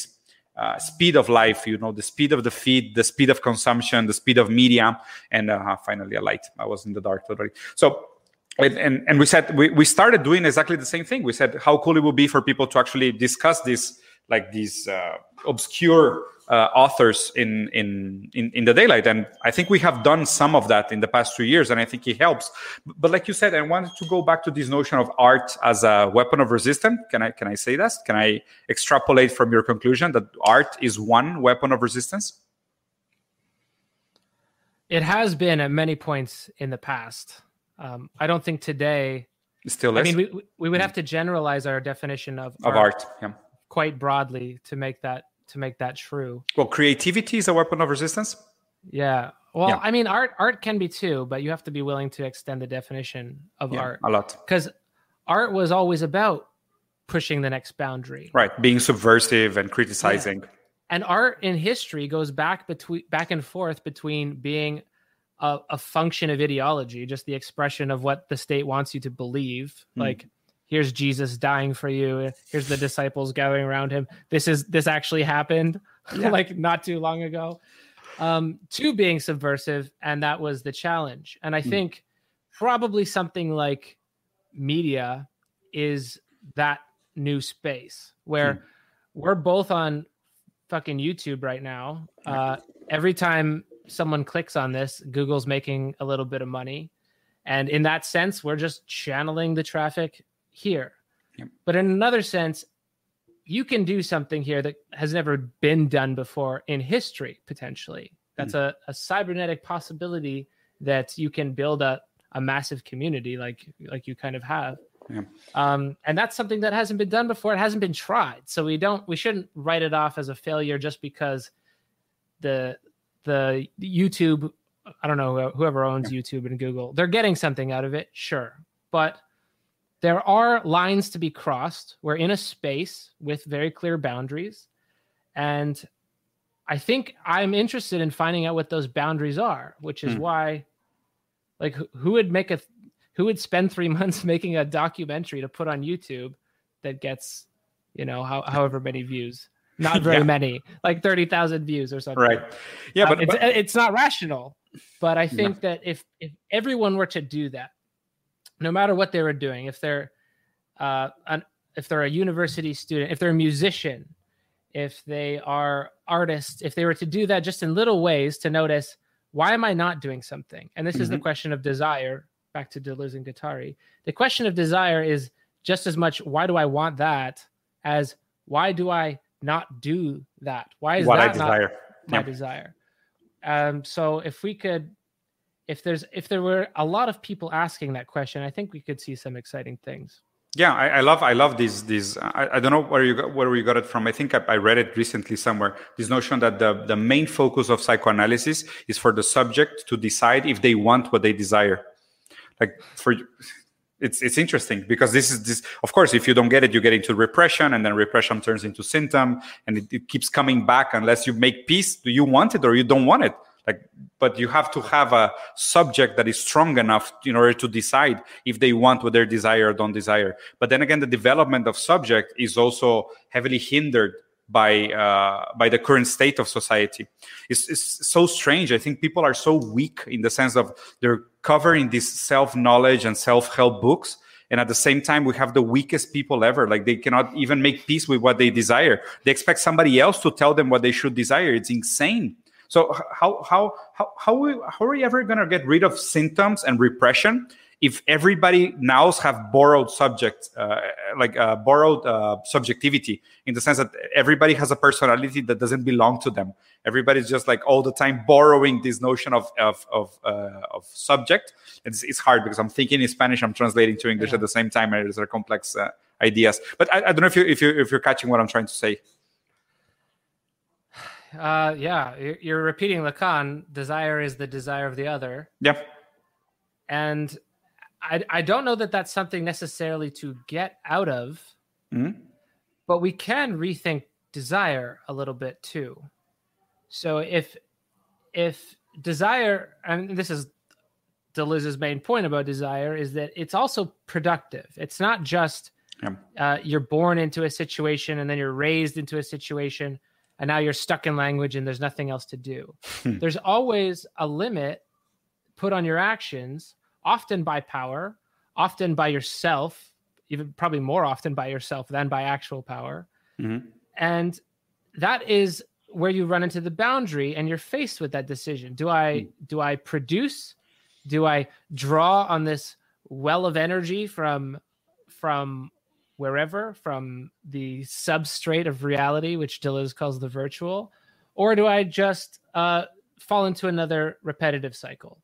uh, speed of life you know the speed of the feed the speed of consumption the speed of media. And uh, finally a light. I was in the dark already. So and, and we said we, we started doing exactly the same thing. We said how cool it would be for people to actually discuss this like these uh, obscure uh, authors in, in in in the daylight. And i think we have done some of that in the past two years and i think it helps. But like you said i wanted to go back to this notion of art as a weapon of resistance. Can i can i say that? Can i extrapolate from your conclusion that art is one weapon of resistance? It has been at many points in the past. Um, I don't think today. Still, I mean, we we would have to generalize our definition of of art, art yeah. Quite broadly to make that to make that true. Well, creativity is a weapon of resistance. Yeah. Well, yeah. I mean, art art can be too, but you have to be willing to extend the definition of yeah, art a lot because art was always about pushing the next boundary, right? Being subversive and criticizing. Yeah. And art in history goes back between back and forth between being a, a, function of ideology, just the expression of what the state wants you to believe. Mm. Like, here's Jesus dying for you. Here's the disciples gathering around him. This is this actually happened, yeah. like not too long ago. Um, to being subversive, and that was the challenge. And I mm. think probably something like media is that new space where mm. we're both on fucking YouTube right now. Uh, every time someone clicks on this, Google's making a little bit of money. And in that sense, we're just channeling the traffic here. Yep. But in another sense, you can do something here that has never been done before in history, potentially. That's mm. a, a cybernetic possibility that you can build a, a massive community like like you kind of have. Yeah. Um, and that's something that hasn't been done before. It hasn't been tried. So we don't we shouldn't write it off as a failure just because the the YouTube, I don't know, whoever owns YouTube and Google, they're getting something out of it, sure. But there are lines to be crossed. We're in a space with very clear boundaries. And I think I'm interested in finding out what those boundaries are, which is hmm. why, like, who would make a, who would spend three months making a documentary to put on YouTube that gets, you know, how, however many views? not very yeah. many, like 30,000 views or something. Right. Yeah, but, um, it's, but... it's not rational. But I think yeah. that if if everyone were to do that, no matter what they were doing, if they're uh, an, if they're a university student, if they're a musician, if they are artists, if they were to do that just in little ways to notice why am I not doing something? And this mm-hmm. is the mm-hmm. question of desire. Back to Deleuze and Guattari. The question of desire is just as much why do I want that as why do I not do that? Why is what that I desire. my desire? Um, so if we could, if there's if there were a lot of people asking that question, I think we could see some exciting things. Yeah, I, I love I love these these. I, I, don't know where you got, where you got it from. I think I, I read it recently somewhere. This notion that the the main focus of psychoanalysis is for the subject to decide if they want what they desire. Like for it's it's interesting because this is this of course if you don't get it you get into repression and then repression turns into symptom and it, it, keeps coming back unless you make peace do you want it or you don't want it like but you have to have a subject that is strong enough in order to decide if they want what they desire or don't desire but then again the development of subject is also heavily hindered by uh, by the current state of society. It's, it's so strange. I think people are so weak in the sense of they're covering this self knowledge and self help books, and at the same time we have the weakest people ever. Like they cannot even make peace with what they desire. They expect somebody else to tell them what they should desire. It's insane. So how how how how, we, how are we ever going to get rid of symptoms and repression if everybody now have borrowed subject, uh, like uh, borrowed uh, subjectivity, in the sense that everybody has a personality that doesn't belong to them. Everybody's just like all the time borrowing this notion of of of, uh, of subject. It's, it's hard because I'm thinking in Spanish, I'm translating to English yeah. at the same time, and these are complex uh, ideas. But I, I, don't know if you if you if you're catching what I'm trying to say. Uh, yeah, you're repeating Lacan. Desire is the desire of the other. Yep. And I, I don't know that that's something necessarily to get out of, mm-hmm. but we can rethink desire a little bit too. So if if desire, and this is Deleuze's main point about desire, is that it's also productive. It's not just yeah. uh, you're born into a situation and then you're raised into a situation and now you're stuck in language and there's nothing else to do. Hmm. there's always a limit put on your actions often by power, often by yourself, even probably more often by yourself than by actual power. Mm-hmm. And that is where you run into the boundary and you're faced with that decision. Do I mm. do I produce? Do I draw on this well of energy from from wherever, from the substrate of reality, which Deleuze calls the virtual, or do I just uh, fall into another repetitive cycle?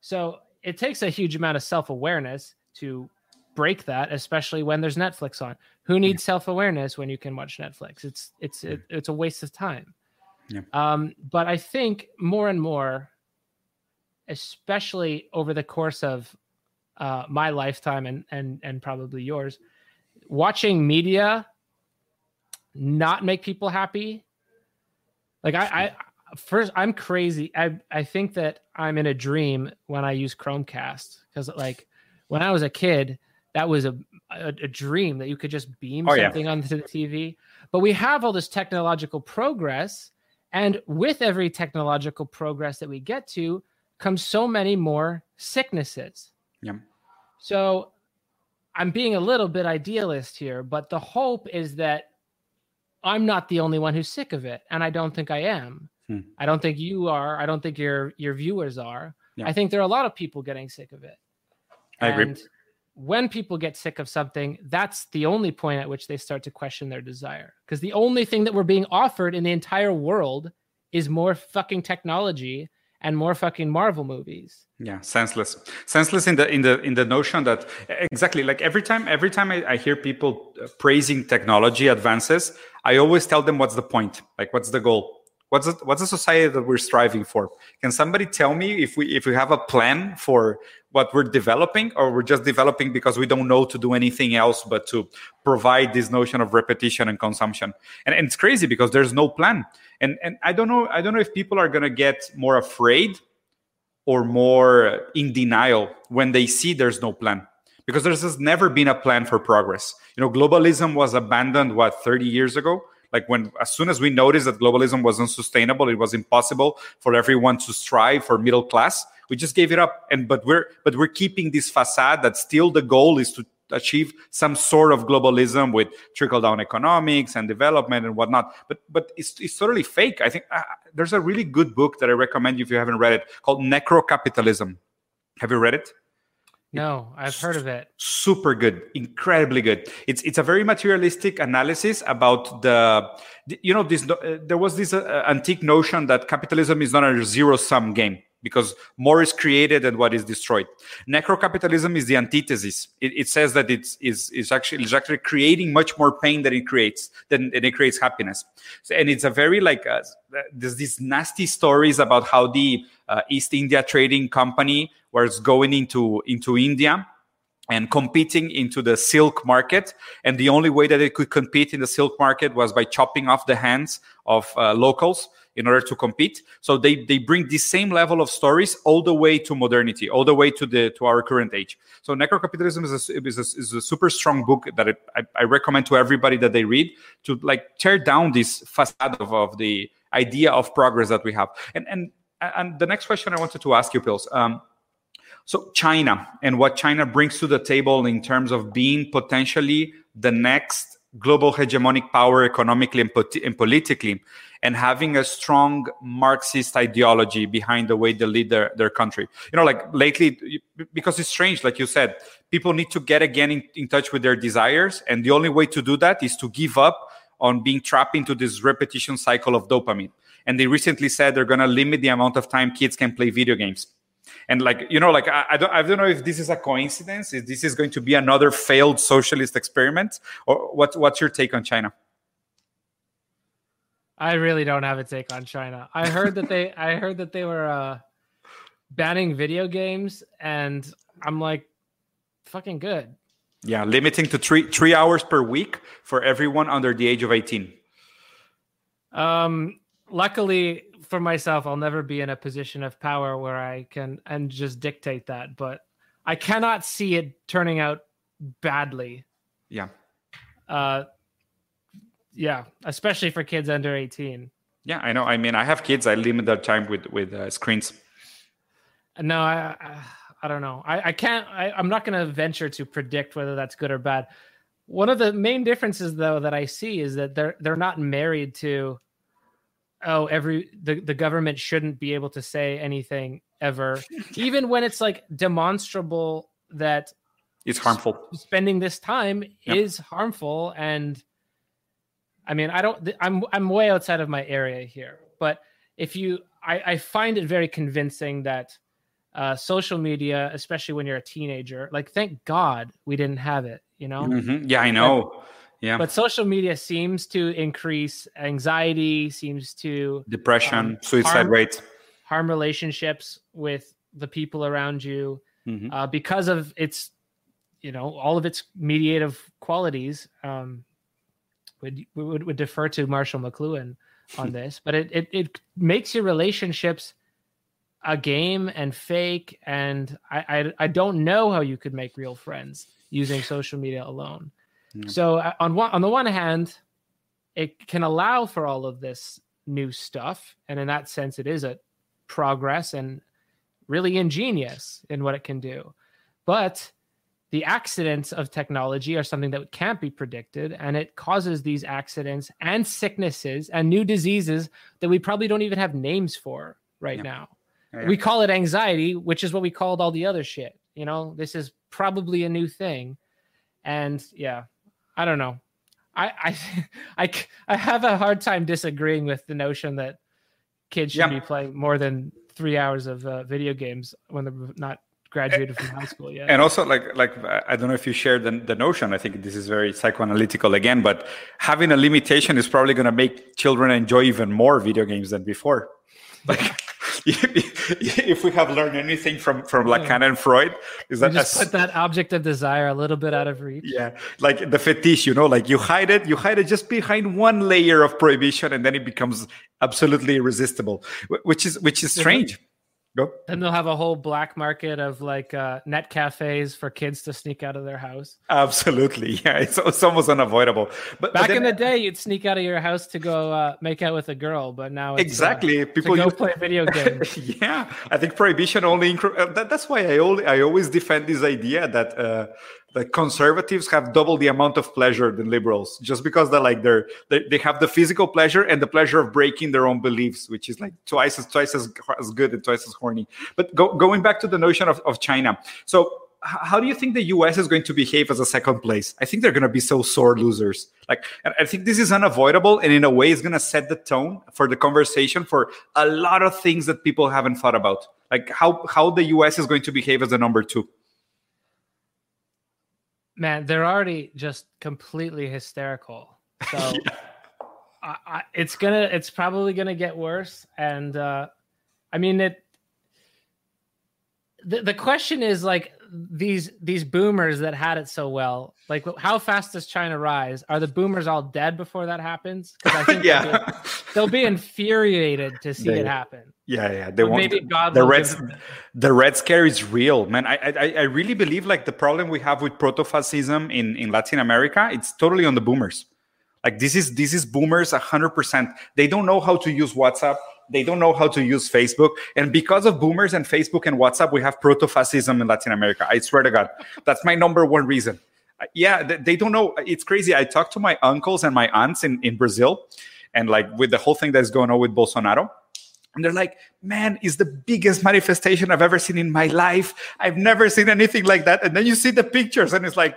So it takes a huge amount of self awareness to break that, especially when there's Netflix on. Who needs yeah. self awareness when you can watch Netflix? It's it's it, it's a waste of time. Yeah. Um, but I think more and more, especially over the course of uh, my lifetime and and and probably yours, watching media not make people happy. Like I, I first i'm crazy i i think that i'm in a dream when i use chromecast because like when i was a kid that was a, a, a dream that you could just beam oh, something yeah. onto the tv but we have all this technological progress and with every technological progress that we get to comes so many more sicknesses yeah so i'm being a little bit idealist here but the hope is that i'm not the only one who's sick of it and i don't think i am Hmm. I don't think you are. I don't think your your viewers are. Yeah. I think there are a lot of people getting sick of it. I and agree. When people get sick of something, that's the only point at which they start to question their desire. Because the only thing that we're being offered in the entire world is more fucking technology and more fucking Marvel movies. Yeah, senseless, senseless in the in the in the notion that exactly like every time every time I, I hear people praising technology advances, I always tell them what's the point, like what's the goal What's the, what's the society that we're striving for? Can somebody tell me if we if we have a plan for what we're developing, or we're just developing because we don't know to do anything else but to provide this notion of repetition and consumption? And, and it's crazy because there's no plan. And and I don't know I don't know if people are gonna get more afraid or more in denial when they see there's no plan because there's has never been a plan for progress. You know, globalism was abandoned what 30 years ago like when as soon as we noticed that globalism was unsustainable it was impossible for everyone to strive for middle class we just gave it up. And but we're but we're keeping this facade that still the goal is to achieve some sort of globalism with trickle down economics and development and whatnot. But but it's, it's totally fake. I think uh, there's a really good book that i recommend if you haven't read it called necrocapitalism. Have you read it no, I've heard of it. Super good, incredibly good. It's it's a very materialistic analysis about the, you know, this. Uh, there was this uh, antique notion that capitalism is not a zero sum game because more is created than what is destroyed. Necrocapitalism is the antithesis. It, it says that it's is is actually is actually creating much more pain than it creates than, than it creates happiness. So, and it's a very like uh, there's these nasty stories about how the uh, East India Trading Company was going into into India and competing into the silk market. And the only way that it could compete in the silk market was by chopping off the hands of uh, locals in order to compete. So they they bring the same level of stories all the way to modernity, all the way to the to our current age. So Necrocapitalism is a, is a, is a super strong book that I, I recommend to everybody that they read to like tear down this facade of, of the idea of progress that we have. And and and the next question I wanted to ask you, Pills. Um, so China and what China brings to the table in terms of being potentially the next global hegemonic power economically and, and, politically and having a strong marxist ideology behind the way they lead their, their country. You know like lately because it's strange like you said people need to get again in, in touch with their desires and the only way to do that is to give up on being trapped into this repetition cycle of dopamine. And they recently said they're going to limit the amount of time kids can play video games. And like you know like I, I, don't i don't know if this is a coincidence if this is going to be another failed socialist experiment or what what's your take on china i really don't have a take on china i heard that they i heard that they were uh banning video games and i'm like fucking good yeah limiting to three three hours per week for everyone under the age of 18 um luckily for myself, I'll never be in a position of power where I can and just dictate that. But I cannot see it turning out badly. Yeah. Uh, yeah, especially for kids under eighteen. Yeah, I know. I mean, I have kids. I limit their time with with uh, screens. No, I, I, I don't know. I, I can't. I, I'm not going to venture to predict whether that's good or bad. One of the main differences, though, that I see is that they're they're not married to oh every the, the government shouldn't be able to say anything ever even when it's like demonstrable that it's harmful spending this time is harmful and i mean i don't i'm i'm way outside of my area here but if you i, I find it very convincing that uh, social media especially when you're a teenager like thank god we didn't have it you know mm-hmm. yeah i know yeah. But social media seems to increase anxiety, seems to depression, um, suicide harm, rates, harm relationships with the people around you mm-hmm. uh, because of its, you know, all of its mediative qualities. Um, would, would would defer to Marshall McLuhan on this, but it, it it makes your relationships a game and fake, and I, I I don't know how you could make real friends using social media alone. So uh, on one on the one hand, it can allow for all of this new stuff, and in that sense, it is a progress and really ingenious in what it can do. But the accidents of technology are something that can't be predicted, and it causes these accidents and sicknesses and new diseases that we probably don't even have names for right yeah. now. Yeah. We call it anxiety, which is what we called all the other shit. You know, this is probably a new thing. And yeah, I don't know. I, I I I have a hard time disagreeing with the notion that kids should be playing more than three hours of uh, video games when they're not graduated from high school yet. And also, like like I don't know if you share the, the notion. I think this is very psychoanalytical again, but having a limitation is probably going to make children enjoy even more video games than before. Like if we have learned anything from from Lacan and Freud, is that just put that object of desire a little bit out of reach. Yeah, like the fetish, you know, like you hide it, you hide it just behind one layer of prohibition, and then it becomes absolutely irresistible, which is which is strange. Go. Then they'll have a whole black market of like uh, net cafes for kids to sneak out of their house. Absolutely, yeah, it's, it's almost unavoidable. But back but then, in the day, you'd sneak out of your house to go uh, make out with a girl, but now exactly uh, people go play video games. yeah, I think prohibition only. Incre- uh, that, that's why I only I always defend this idea that the conservatives have double the amount of pleasure than liberals just because they're like they're they, they have the physical pleasure and the pleasure of breaking their own beliefs which is like twice as twice as, as good and twice as horny. But go, going back to the notion of, of china so how do you think the us is going to behave as a second place? I think they're going to be so sore losers. Like i think this is unavoidable and in a way it's going to set the tone for the conversation for a lot of things that people haven't thought about. Like how how the us is going to behave as a number two man, they're already just completely hysterical. So yeah. I, I, it's gonna, it's probably gonna get worse. And uh, I mean, it. The, the question is like these these boomers that had it so well, like how fast does China rise? Are the boomers all dead before that happens? Because I think yeah, they'll be, they'll be, infuriated to see they, it happen. Yeah, yeah. They want maybe God. The red, the red scare is real, man. I, I, I really believe like the problem we have with proto-fascism in in Latin America, it's totally on the boomers. Like this is this is boomers hundred percent. They don't know how to use WhatsApp they don't know how to use Facebook. And because of boomers and Facebook and WhatsApp, we have proto fascism in Latin America. I swear to God, that's my number one reason. Yeah, they don't know. It's crazy. I talked to my uncles and my aunts in, in Brazil, and like with the whole thing that's going on with Bolsonaro. And they're like, man, is the biggest manifestation I've ever seen in my life. I've never seen anything like that. And then you see the pictures, and it's like,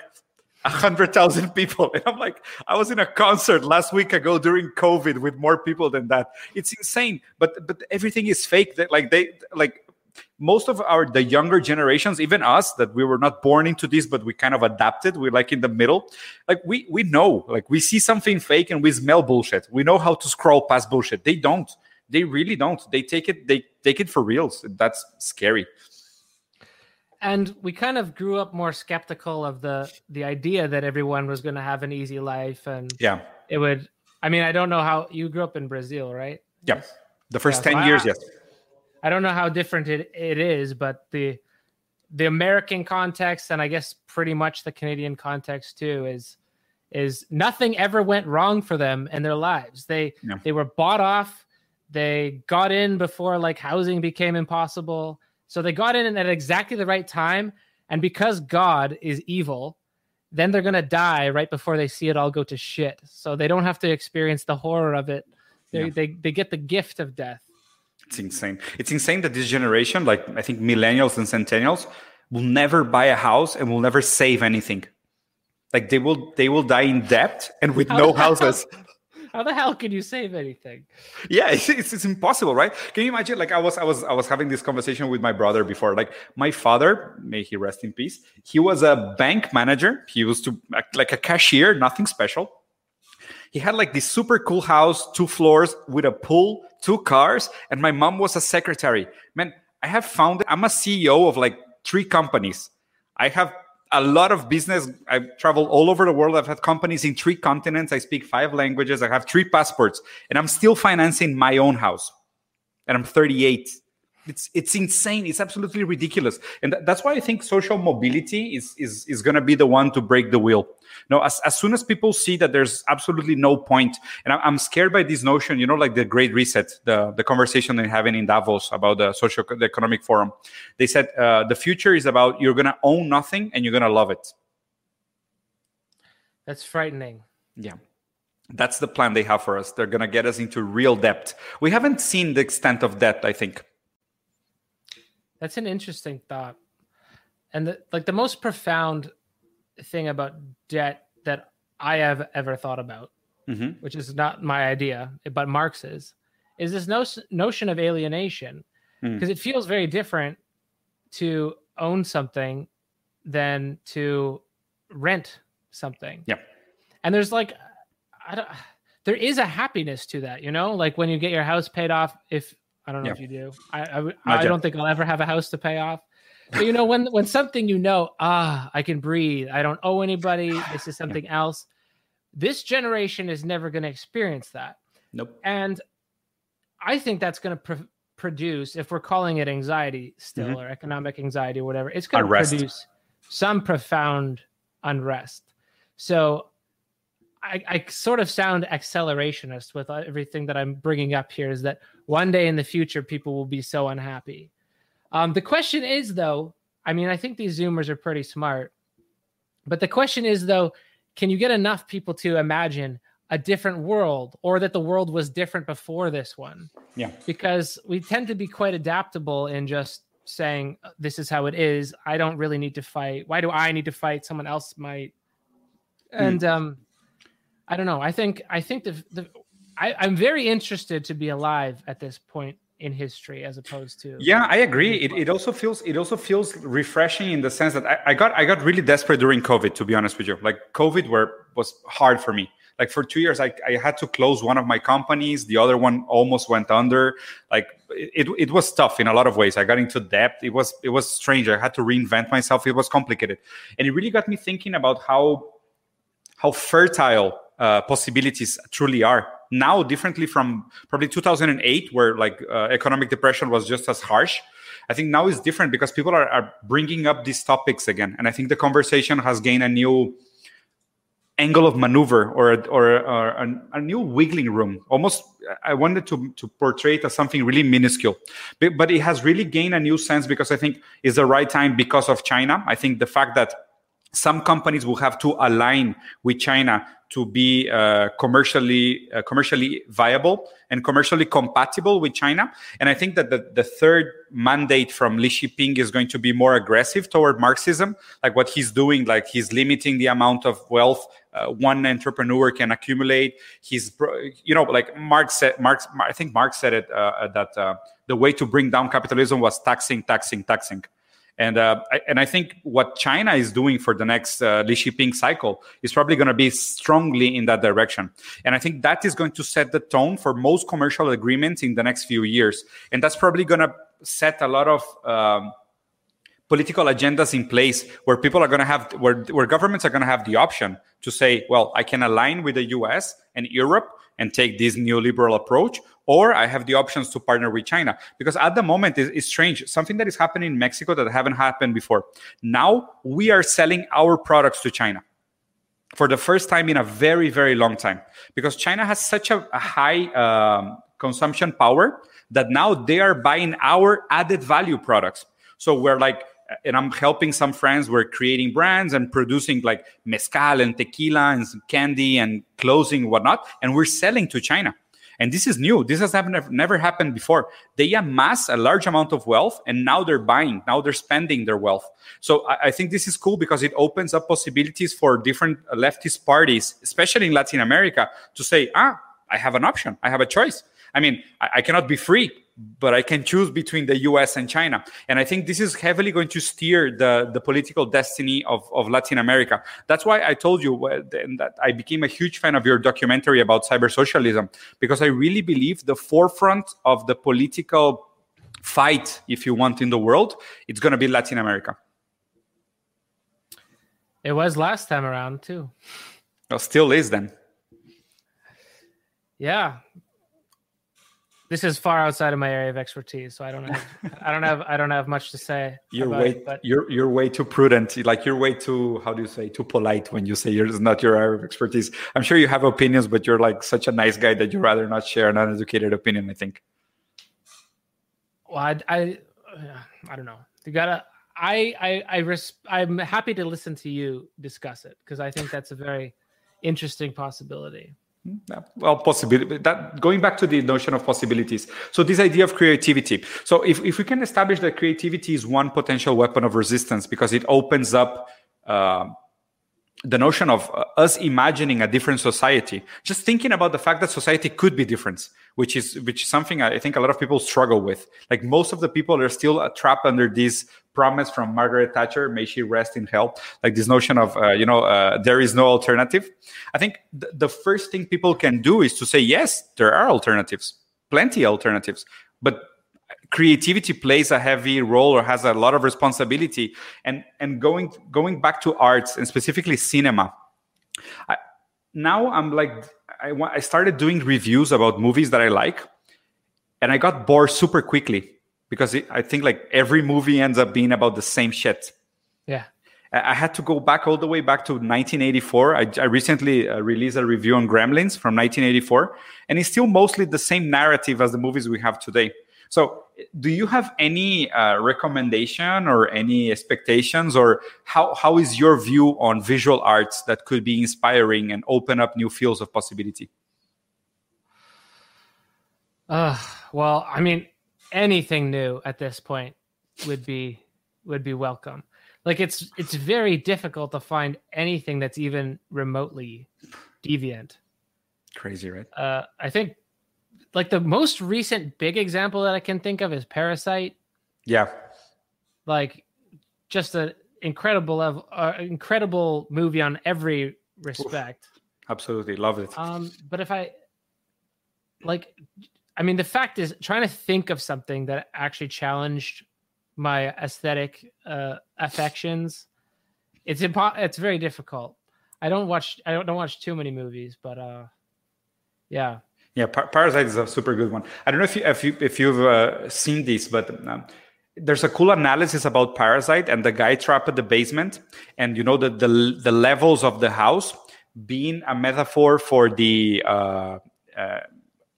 a hundred thousand people. And I'm like, I was in a concert last week ago during COVID with more people than that. It's insane. But but everything is fake. That like they like most of our the younger generations even us that we were not born into this but we kind of adapted we're like in the middle like we we know like we see something fake and we smell bullshit we know how to scroll past bullshit they don't they really don't they take it they take it for reals that's scary and we kind of grew up more skeptical of the the idea that everyone was going to have an easy life and yeah. it would i mean i don't know how you grew up in brazil right? Yeah. The first yeah, 10 so years I, yes. I don't know how different it, it is but the the american context and i guess pretty much the canadian context too is is nothing ever went wrong for them in their lives. They yeah. they were bought off. They got in before like housing became impossible so they got in at exactly the right time. And because God is evil, then they're going to die right before they see it all go to shit. So they don't have to experience the horror of it. They, yeah. they, they get the gift of death. It's insane. It's insane that this generation, like I think millennials and centennials, will never buy a house and will never save anything. Like they will they will die in debt and with no houses. How the hell can you save anything? Yeah, it's, it's, it's, impossible, right? Can you imagine? Like I was, I was, I was having this conversation with my brother before. Like my father, may he rest in peace. He was a bank manager. He used to like a cashier, nothing special. He had like this super cool house, two floors with a pool, two cars, and my mom was a secretary. Man, I have found I'm a CEO of like three companies. I have a lot of business. I've traveled all over the world. I've had companies in three continents. I speak five languages. I have three passports, and I'm still financing my own house. And I'm 38 it's it's insane. It's absolutely ridiculous. And th- that's why i think social mobility is is is going to be the one to break the wheel. No as, as soon as people see that there's absolutely no point and I, am scared by this notion you know like the great reset the the conversation they're having in davos about the social the economic forum. They said uh, the future is about you're going to own nothing and you're going to love it. That's frightening. Yeah. That's the plan they have for us. They're going to get us into real debt. We haven't seen the extent of debt i think that's an interesting thought. And the, like the most profound thing about debt that I have ever thought about, mm-hmm. which is not my idea, but Marx's, is this no, notion of alienation. Because mm. it feels very different to own something than to rent something. Yeah. And there's like, I don't, there is a happiness to that, you know, like when you get your house paid off, if I don't know yeah. if you do. I I, I don't think I'll ever have a house to pay off. But you know, when when something you know, ah, I can breathe. I don't owe anybody. This is something yeah. else. This generation is never going to experience that. Nope. And I think that's going to pr- produce, if we're calling it anxiety still mm-hmm. or economic anxiety or whatever, it's going to produce some profound unrest. So I, I, sort of sound accelerationist with everything that I'm bringing up here is that one day in the future, people will be so unhappy. Um, the question is, though, I mean, I think these Zoomers are pretty smart. But the question is, though, can you get enough people to imagine a different world or that the world was different before this one? Yeah. Because we tend to be quite adaptable in just saying, this is how it is. I don't really need to fight. Why do I need to fight? Someone else might. Hmm. And, mm. um, I don't know. I think I think the, the I, I'm very interested to be alive at this point in history as opposed to yeah i agree. it, it also feels it also feels refreshing in the sense that I, I got i got really desperate during covid to be honest with you. Like covid were was hard for me. Like for two years I, I had to close one of my companies. The other one almost went under. Like it, it was tough in a lot of ways. I got into debt. It was it was strange. I had to reinvent myself. It was complicated. And it really got me thinking about how how fertile uh, possibilities truly are. Now differently from probably 2008 where like uh, economic depression was just as harsh i think now is different because people are, are bringing up these topics again. And i think the conversation has gained a new angle of maneuver or or, or a, a, new wiggling room. Almost i wanted to to portray it as something really minuscule. But, but it has really gained a new sense because i think it's the right time because of china. I think the fact that some companies will have to align with china to be uh, commercially uh, commercially viable and commercially compatible with China. And I think that the, the third mandate from Xi Jinping is going to be more aggressive toward Marxism, like what he's doing, like he's limiting the amount of wealth uh, one entrepreneur can accumulate. He's, you know, like Marx said, Marx, I think Marx said it uh, that uh, the way to bring down capitalism was taxing, taxing, taxing. And uh, I, and I think what China is doing for the next uh, Xi Jinping cycle is probably going to be strongly in that direction. And I think that is going to set the tone for most commercial agreements in the next few years. And that's probably going to set a lot of um, political agendas in place where people are going to have where, where governments are going to have the option to say well i can align with the us and europe and take this neoliberal approach or I have the options to partner with China. Because at the moment, it's, it's, strange. Something that is happening in Mexico that haven't happened before. Now we are selling our products to China for the first time in a very, very long time. Because China has such a, a high um, consumption power that now they are buying our added value products. So we're like, and I'm helping some friends. We're creating brands and producing like mezcal and tequila and candy and clothing and whatnot, and we're selling to China. And this is new. This has happened, never happened before. They amass a large amount of wealth and now they're buying, now they're spending their wealth. So I, I think this is cool because it opens up possibilities for different leftist parties, especially in Latin America, to say, ah, I have an option, I have a choice. I mean, I, I cannot be free, but I can choose between the US and China. And I think this is heavily going to steer the, the political destiny of, of Latin America. That's why I told you that I became a huge fan of your documentary about cyber socialism, because I really believe the forefront of the political fight, if you want, in the world, it's going to be Latin America. It was last time around, too. Well, still is then. Yeah, this is far outside of my area of expertise, so I don't have I don't have I don't have much to say. You're way it, but... you're you're way too prudent. Like you're way too how do you say too polite when you say yours not your area of expertise. I'm sure you have opinions, but you're like such a nice guy that you'd rather not share an uneducated opinion. I think. Well, I I, I don't know. You gotta. I I I res- I'm happy to listen to you discuss it because I think that's a very interesting possibility well possibility that going back to the notion of possibilities. So this idea of creativity. So if, if we can establish that creativity is one potential weapon of resistance because it opens up uh, the notion of uh, us imagining a different society just thinking about the fact that society could be different which is which is something i think a lot of people struggle with. Like most of the people are still trapped under this promise from margaret thatcher may she rest in hell. Like this notion of uh, you know uh, there is no alternative. I think th- the first thing people can do is to say yes there are alternatives plenty alternatives but creativity plays a heavy role or has a lot of responsibility. And and going going back to arts and specifically cinema I, now i'm like I, I started doing reviews about movies that i like and i got bored super quickly because it, i think like every movie ends up being about the same shit yeah I had to go back all the way back to 1984. I, I recently uh, released a review on Gremlins from 1984, and it's still mostly the same narrative as the movies we have today. So, do you have any uh, recommendation or any expectations, or how, how is your view on visual arts that could be inspiring and open up new fields of possibility? Uh, well, I mean, anything new at this point would be would be welcome. Like it's it's very difficult to find anything that's even remotely deviant. Crazy, right? Uh, I think like the most recent big example that I can think of is Parasite. Yeah. Like just an incredible level, uh, incredible movie on every respect. Absolutely, love it. Um, but if I like, I mean, the fact is, trying to think of something that actually challenged my aesthetic uh, affections, it's impo- It's very difficult. I don't watch. I don't, don't watch too many movies, but uh, yeah. Yeah, Par- Parasite is a super good one. I don't know if you if you if you've uh, seen this, but um, there's a cool analysis about Parasite and the guy trapped at the basement, and you know the the, the levels of the house being a metaphor for the uh, uh,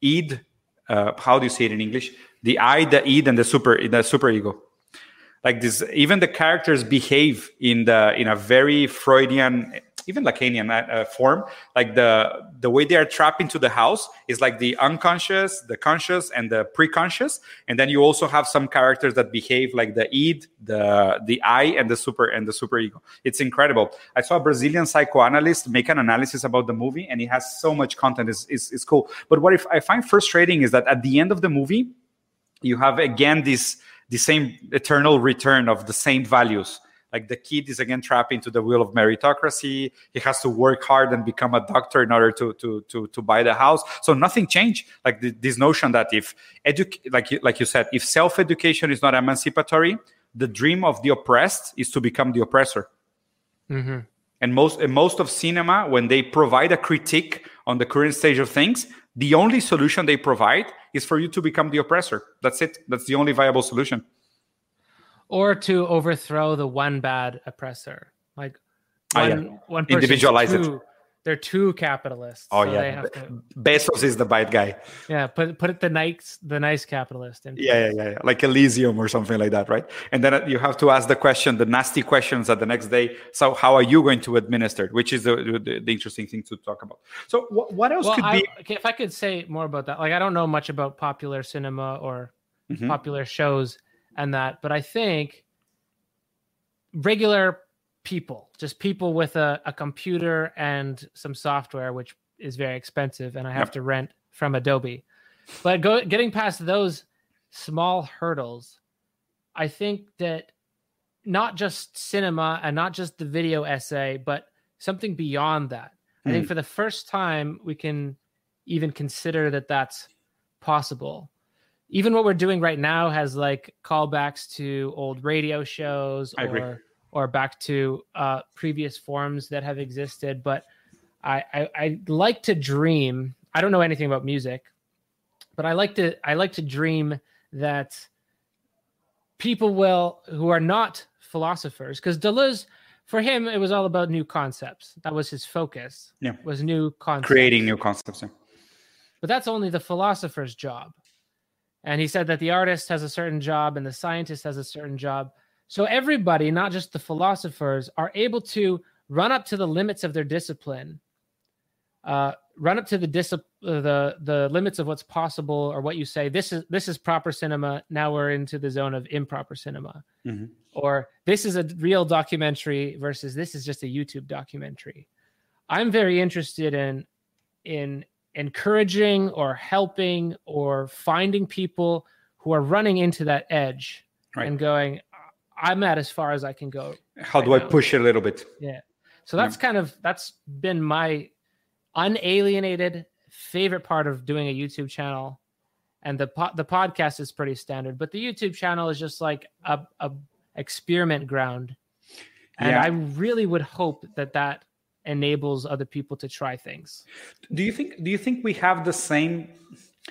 id. Uh, how do you say it in English? The I, the id, and the super the super ego. Like this, even the characters behave in the in a very Freudian even Lacanian uh, form, like the the way they are trapped into the house is like the unconscious, the conscious, and the preconscious, and then you also have some characters that behave like the id, the the I, and the super and the super ego. It's incredible. I saw a Brazilian psychoanalyst make an analysis about the movie, and it has so much content. It's, it's, it's cool. But what if I find frustrating is that at the end of the movie, you have again this the same eternal return of the same values like the kid is again trapped into the wheel of meritocracy. He has to work hard and become a doctor in order to to to, to buy the house. So nothing changed. Like the, this notion that if edu- like you, like you said if self education is not emancipatory the dream of the oppressed is to become the oppressor. Mm-hmm. and most and most of cinema when they provide a critique on the current stage of things the only solution they provide is for you to become the oppressor. That's it. That's the only viable solution or to overthrow the one bad oppressor. Like one, oh, yeah. one individualize too, it. They're two capitalists. Oh so yeah, to, Bezos is the bad guy. Yeah, put put it the nice the nice capitalist. In yeah, yeah, yeah, like Elysium or something like that, right? And then you have to ask the question, the nasty questions at the next day. So how are you going to administer it? Which is the the, the interesting thing to talk about. So what, what else well, could I, be? if I could say more about that, like I don't know much about popular cinema or mm-hmm. popular shows and that. But I think regular people, just people with a, a computer and some software, which is very expensive, and I have yep. to rent from Adobe. But go, getting past those small hurdles, I think that not just cinema and not just the video essay, but something beyond that. Mm. I think hmm. for the first time, we can even consider that that's possible even what we're doing right now has like callbacks to old radio shows or or back to uh, previous forms that have existed. But I, I I like to dream. I don't know anything about music, but I like to I like to dream that people will who are not philosophers because Deleuze for him it was all about new concepts that was his focus yeah was new concepts creating new concepts yeah. but that's only the philosopher's job and he said that the artist has a certain job and the scientist has a certain job. So everybody, not just the philosophers, are able to run up to the limits of their discipline, uh, run up to the dis- uh, the the limits of what's possible or what you say. This is this is proper cinema. Now we're into the zone of improper cinema, mm-hmm. or this is a real documentary versus this is just a YouTube documentary. I'm very interested in in encouraging or helping or finding people who are running into that edge right. and going i'm at as far as i can go how right do i push it a little bit yeah so that's yeah. kind of that's been my unalienated favorite part of doing a youtube channel and the po- the podcast is pretty standard but the youtube channel is just like a, a experiment ground and yeah. i really would hope that that enables other people to try things. Do you think do you think we have the same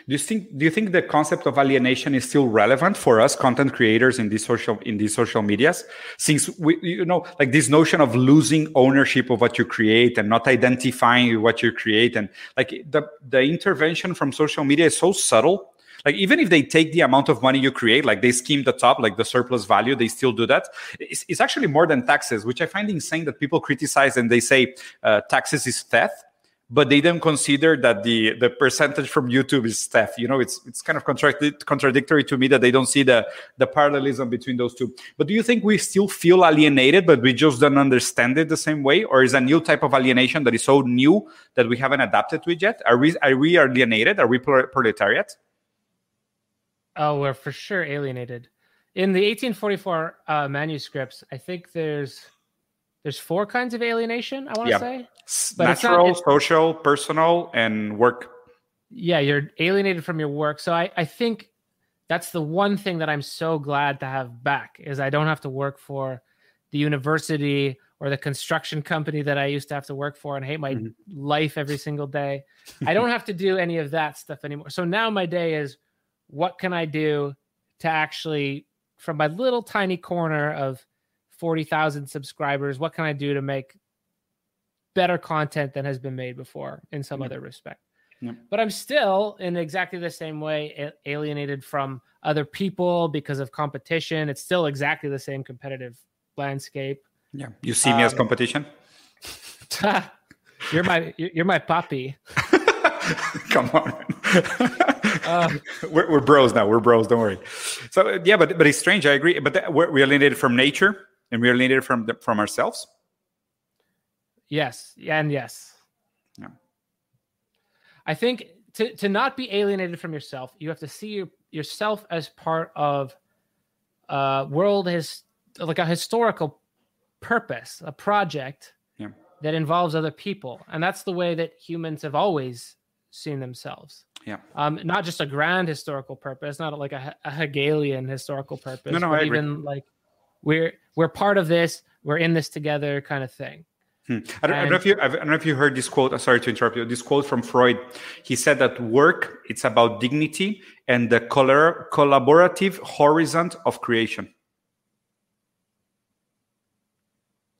do you think do you think the concept of alienation is still relevant for us content creators in these social in these social medias since we you know like this notion of losing ownership of what you create and not identifying what you create and like the the intervention from social media is so subtle like even if they take the amount of money you create like they scheme the top like the surplus value they still do that it's, it's actually more than taxes which i find insane that people criticize and they say uh, taxes is theft but they don't consider that the the percentage from YouTube is theft. You know, it's it's kind of contradic- contradictory to me that they don't see the the parallelism between those two. But do you think we still feel alienated, but we just don't understand it the same way, or is a new type of alienation that is so new that we haven't adapted to it yet? Are we are we alienated? Are we proletariat? Oh, we're for sure alienated. In the 1844 uh, manuscripts, I think there's there's four kinds of alienation. I want to yeah. say, but natural, not, social, personal, and work. Yeah, you're alienated from your work. So I, I think that's the one thing that I'm so glad to have back is I don't have to work for the university or the construction company that I used to have to work for and hate my mm-hmm. life every single day. I don't have to do any of that stuff anymore. So now my day is what can I do to actually from my little tiny corner of 40,000 subscribers, what can I do to make better content than has been made before in some other respect? But I'm still in exactly the same way alienated from other people because of competition. It's still exactly the same competitive landscape. Yeah, you see me um, as competition. you're my you're my puppy. Come on. uh, we're, we're bros now. We're bros. Don't worry. So yeah, but but it's strange. I agree. But that, we're, we're alienated from nature and we're alienated from the, from ourselves. Yes, and yes. I think to, to not be alienated from yourself, you have to see your, yourself as part of a world has like a historical purpose, a project yeah. that involves other people, and that's the way that humans have always seen themselves. Yeah. Um, not just a grand historical purpose, not like a, a Hegelian historical purpose, no, no, but even like we're we're part of this, we're in this together, kind of thing. Hmm. I, don't, and, I, don't, know if you I don't know if you heard this quote. Sorry to interrupt you. This quote from Freud. He said that work it's about dignity and the color, collaborative horizon of creation.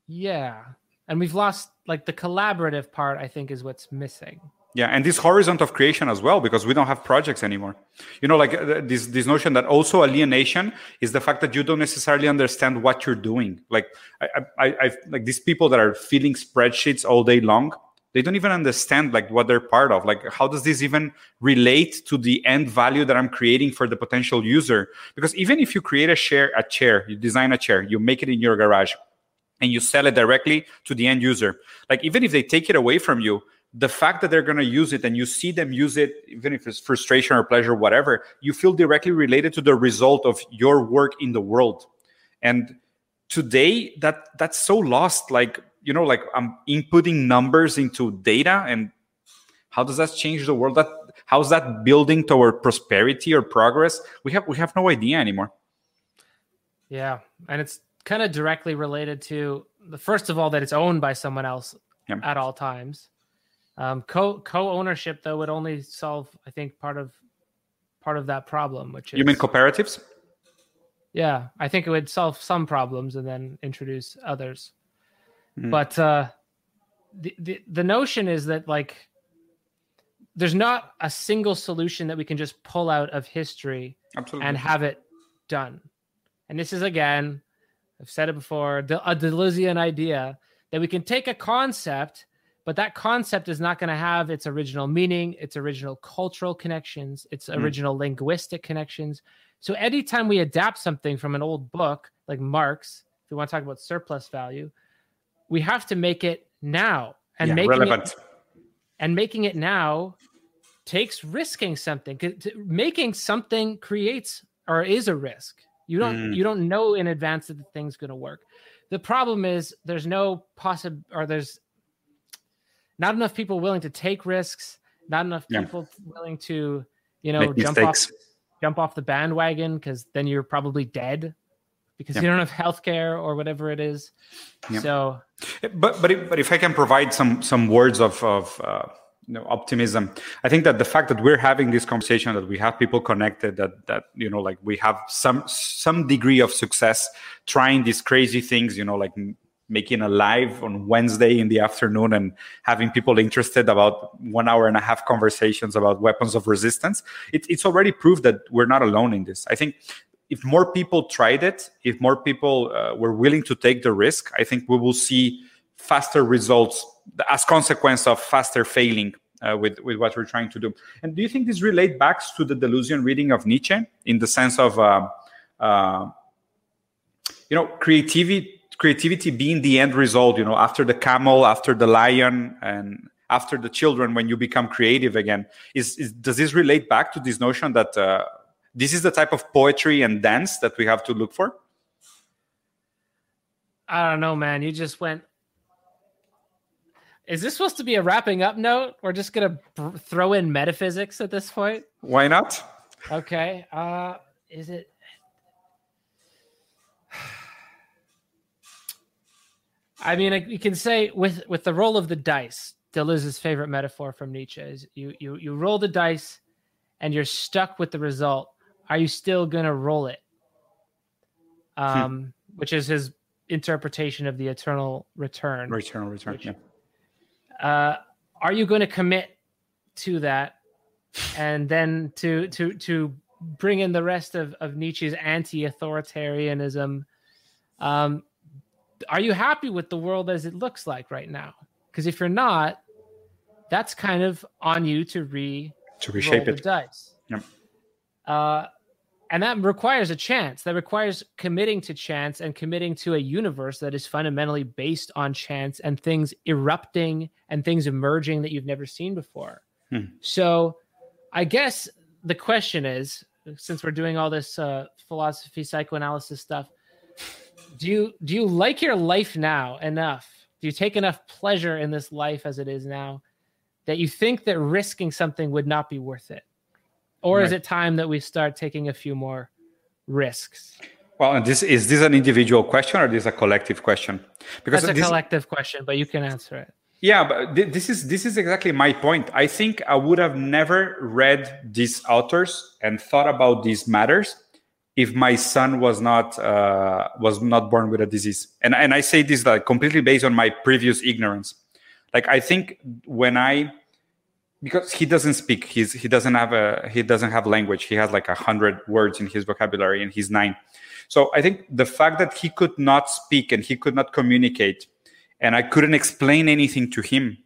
Yeah, and we've lost like the collaborative part. I think is what's missing yeah and this horizon of creation as well because we don't have projects anymore. You know like uh, this this notion that also alienation is the fact that you don't necessarily understand what you're doing. Like i i i like these people that are filling spreadsheets all day long they don't even understand like what they're part of. Like how does this even relate to the end value that i'm creating for the potential user? Because even if you create a share a chair you design a chair you make it in your garage and you sell it directly to the end user like even if they take it away from you the fact that they're going to use it and you see them use it even if it's frustration or pleasure whatever you feel directly related to the result of your work in the world. And today that that's so lost like you know like i'm inputting numbers into data and how does that change the world? That how's that building toward prosperity or progress? We have we have no idea anymore. Yeah and it's kind of directly related to the first of all that it's owned by someone else yeah. at all times um, co co ownership though would only solve, I think, part of part of that problem. Which is, you mean cooperatives? Yeah, I think it would solve some problems and then introduce others. Mm. But uh, the, the the notion is that like there's not a single solution that we can just pull out of history Absolutely. and have it done. And this is again, I've said it before, a Deleuzean idea that we can take a concept but that concept is not going to have its original meaning, its original cultural connections, its mm. original linguistic connections. So anytime we adapt something from an old book like Marx, if we want to talk about surplus value, we have to make it now and yeah, making relevant. it and making it now takes risking something. Making something creates or is a risk. You don't mm. you don't know in advance that the thing's going to work. The problem is there's no possible or there's not enough people willing to take risks, not enough yeah. people willing to, you know, Make jump mistakes. off jump off the bandwagon because then you're probably dead because yeah. you don't have healthcare or whatever it is. Yeah. So, but but if, but if I can provide some some words of of uh, you know, optimism, I think that the fact that we're having this conversation, that we have people connected, that that you know, like we have some some degree of success trying these crazy things, you know, like making a live on Wednesday in the afternoon and having people interested about one hour and a half conversations about weapons of resistance, it, it's already proved that we're not alone in this. I think if more people tried it, if more people uh, were willing to take the risk, I think we will see faster results as consequence of faster failing uh, with, with what we're trying to do. And do you think this relate back to the Deleuzian reading of Nietzsche in the sense of, uh, uh you know, creativity creativity being the end result you know after the camel after the lion and after the children when you become creative again is, is does this relate back to this notion that uh, this is the type of poetry and dance that we have to look for i don't know man you just went is this supposed to be a wrapping up note? We're just gonna br- throw in metaphysics at this point. Why not? Okay. Uh, is it? I mean, you can say with with the roll of the dice. Deleuze's favorite metaphor from Nietzsche is you you you roll the dice, and you're stuck with the result. Are you still gonna roll it? Hmm. Um, hmm. which is his interpretation of the eternal return. Eternal return. Which, yeah. Uh, are you going to commit to that, and then to to to bring in the rest of of Nietzsche's anti-authoritarianism? Um, are you happy with the world as it looks like right now? Because if you're not, that's kind of on you to re to reshape it. Dice. Yep. Uh, and that requires a chance. That requires committing to chance and committing to a universe that is fundamentally based on chance and things erupting and things emerging that you've never seen before. Hmm. So, I guess the question is, since we're doing all this uh, philosophy, psychoanalysis stuff, do you do you like your life now enough? Do you take enough pleasure in this life as it is now that you think that risking something would not be worth it? Or right. is it time that we start taking a few more risks? Well, and this is this an individual question or this a collective question? Because it's a this, collective question, but you can answer it. Yeah, but this is this is exactly my point. I think I would have never read these authors and thought about these matters if my son was not uh, was not born with a disease. And and i say this like completely based on my previous ignorance. Like i think when i because he doesn't speak he's he doesn't have a he doesn't have language. He has like a hundred words in his vocabulary and he's nine. So i think the fact that he could not speak and he could not communicate and i couldn't explain anything to him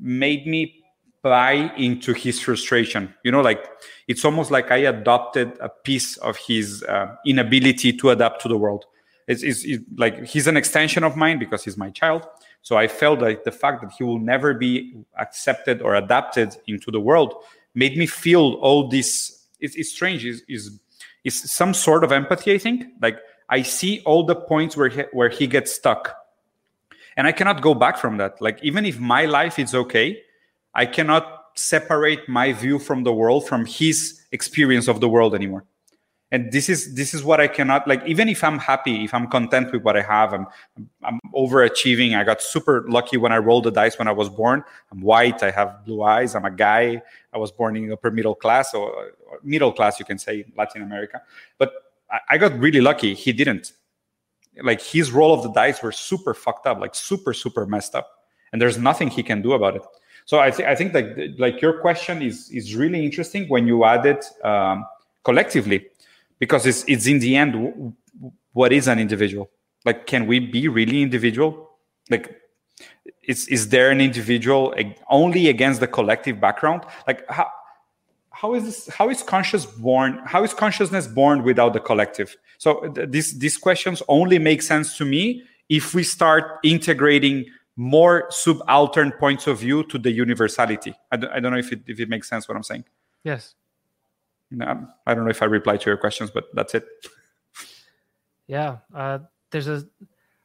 made me buy into his frustration. You know, like it's almost like I adopted a piece of his uh, inability to adapt to the world. It's, it's, it's, like he's an extension of mine because he's my child. So I felt like the fact that he will never be accepted or adapted into the world made me feel all this. It's, it's strange. Is is is some sort of empathy? I think. Like I see all the points where he, where he gets stuck, and I cannot go back from that. Like even if my life is okay, I cannot separate my view from the world from his experience of the world anymore. And this is this is what I cannot like. Even if I'm happy, if I'm content with what I have, I'm I'm overachieving. I got super lucky when I rolled the dice when I was born. I'm white. I have blue eyes. I'm a guy. I was born in upper middle class or, middle class, you can say, Latin America. But I, I got really lucky. He didn't. Like his roll of the dice were super fucked up, like super super messed up, and there's nothing he can do about it. So I, th- I think that like your question is is really interesting when you add it um, collectively, because it's it's in the end w- what is an individual? Like, can we be really individual? Like, is is there an individual only against the collective background? Like how how is this how is conscious born how is consciousness born without the collective so th- these these questions only make sense to me if we start integrating more subaltern points of view to the universality. I don't, I don't know if it, if it makes sense what I'm saying. Yes. No, I don't know if I replied to your questions, but that's it. Yeah. Uh, there's a,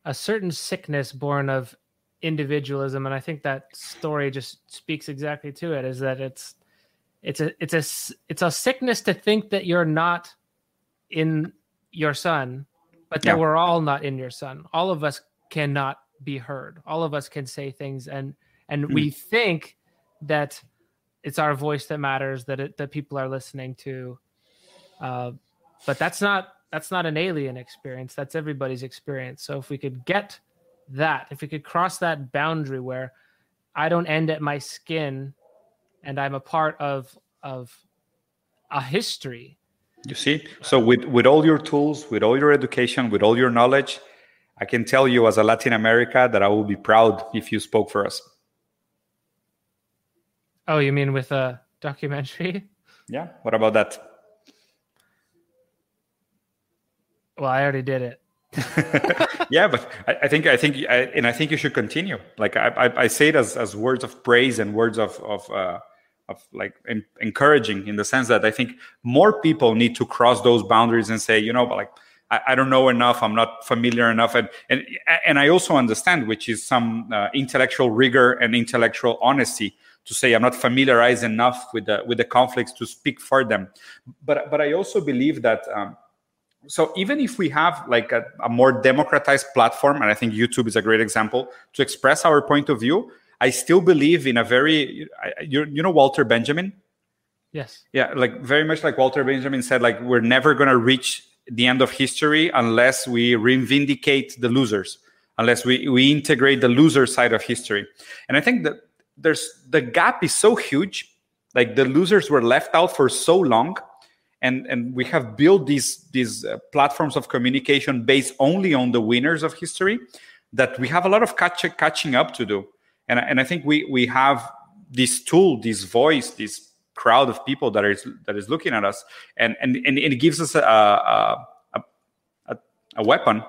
a certain sickness born of individualism. And I think that story just speaks exactly to it is that it's, it's a, it's a, it's a sickness to think that you're not in your son, but that yeah. we're all not in your son. All of us cannot be heard. All of us can say things, and and mm. we think that it's our voice that matters, that it, that people are listening to. Uh, but that's not that's not an alien experience. That's everybody's experience. So if we could get that, if we could cross that boundary where I don't end at my skin, and I'm a part of of a history. You see, so with with all your tools, with all your education, with all your knowledge, I can tell you as a Latin America that I will be proud if you spoke for us. Oh, you mean with a documentary? Yeah. What about that? Well, I already did it. yeah, but I, I, think I think I, and I think you should continue. Like I, I, I, say it as, as words of praise and words of of uh, of like encouraging in the sense that I think more people need to cross those boundaries and say, you know, like I, I, don't know enough. I'm not familiar enough, and and and I also understand, which is some uh, intellectual rigor and intellectual honesty to say I'm not familiarized enough with the with the conflicts to speak for them. But but I also believe that. Um, so even if we have like a, a, more democratized platform and i think youtube is a great example to express our point of view i still believe in a very you, you know walter benjamin yes yeah like very much like walter benjamin said like we're never going to reach the end of history unless we reivindicate the losers unless we, we integrate the loser side of history. And i think that there's the gap is so huge like the losers were left out for so long and and we have built these these uh, platforms of communication based only on the winners of history that we have a lot of catch, catching up to do. And, and i think we we have this tool this voice this crowd of people that is that is looking at us. And and, and it gives us a, a, a, a weapon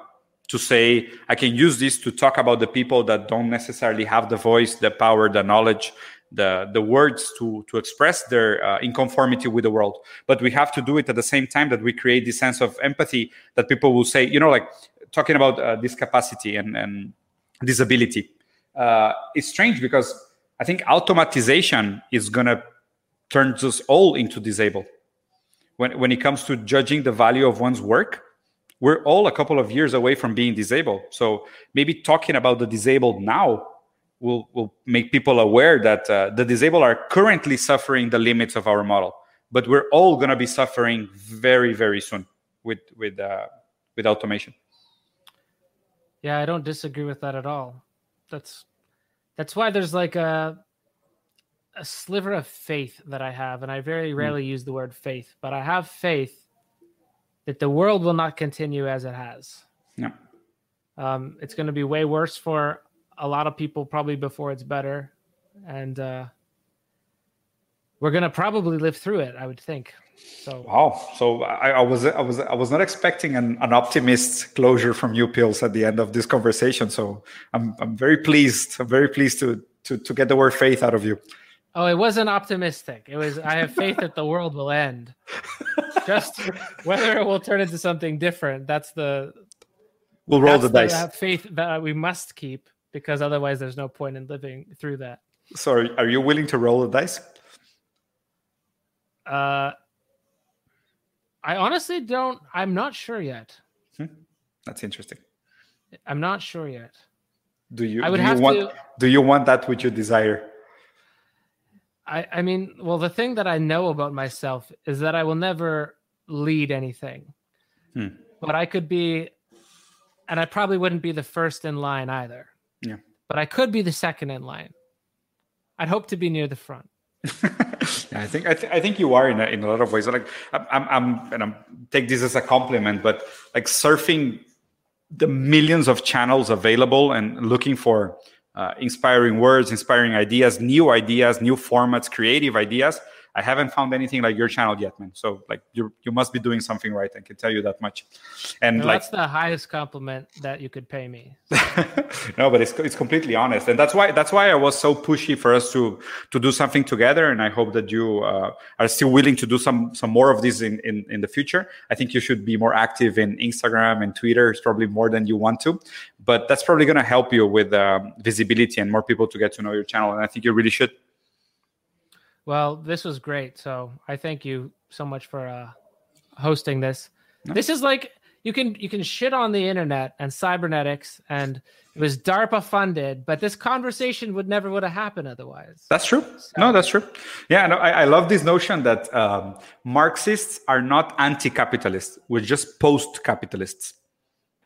to say i can use this to talk about the people that don't necessarily have the voice the power the knowledge the the words to to express their uh, inconformity with the world. But we have to do it at the same time that we create this sense of empathy that people will say you know like talking about uh, discapacity and and disability uh, it's strange because i think automatization is going to turn us all into disabled when when it comes to judging the value of one's work we're all a couple of years away from being disabled so maybe talking about the disabled now will will make people aware that uh, the disabled are currently suffering the limits of our model, but we're all going to be suffering very very soon with with uh, with automation. Yeah, I don't disagree with that at all. That's that's why there's like a a sliver of faith that I have, and I very hmm. rarely mm. use the word faith, but I have faith that the world will not continue as it has. No. Um, it's going to be way worse for a lot of people probably before it's better, and uh, we're gonna probably live through it. I would think. So wow. So I, I was I was I was not expecting an, an optimist closure from you, Pills, at the end of this conversation. So I'm I'm very pleased. I'm very pleased to to to get the word faith out of you. Oh, it wasn't optimistic. It was I have faith that the world will end. Just whether it will turn into something different. That's the we'll roll the dice. faith that we must keep because otherwise there's no point in living through that. So are you willing to roll the dice? Uh I honestly don't I'm not sure yet. Hmm. That's interesting. I'm not sure yet. Do you I would have want, to do you want that which you desire? I, I mean, well, the thing that I know about myself is that I will never lead anything. Hmm. But I could be, and I probably wouldn't be the first in line either. Yeah. But I could be the second in line. I'd hope to be near the front. yeah, I think I, th- I think you are in a, in a lot of ways. Like I'm, I'm, I'm and I'm take this as a compliment, but like surfing the millions of channels available and looking for Uh, inspiring words, inspiring ideas, new ideas, new formats, creative ideas I haven't found anything like your channel yet, man. So like you you must be doing something right. I can tell you that much. And no, like that's the highest compliment that you could pay me. no, but it's it's completely honest, and that's why that's why I was so pushy for us to to do something together. And I hope that you uh, are still willing to do some some more of this in, in in the future. I think you should be more active in Instagram and Twitter. It's probably more than you want to, but that's probably going to help you with um, visibility and more people to get to know your channel. And I think you really should. Well, this was great. So I thank you so much for uh, hosting this. This is like you can you can shit on the internet and cybernetics and it was DARPA funded, but this conversation would never would have happened otherwise. That's true. So, no, that's true. Yeah, no, I, I love this notion that um, Marxists are not anti-capitalists. We're just post-capitalists.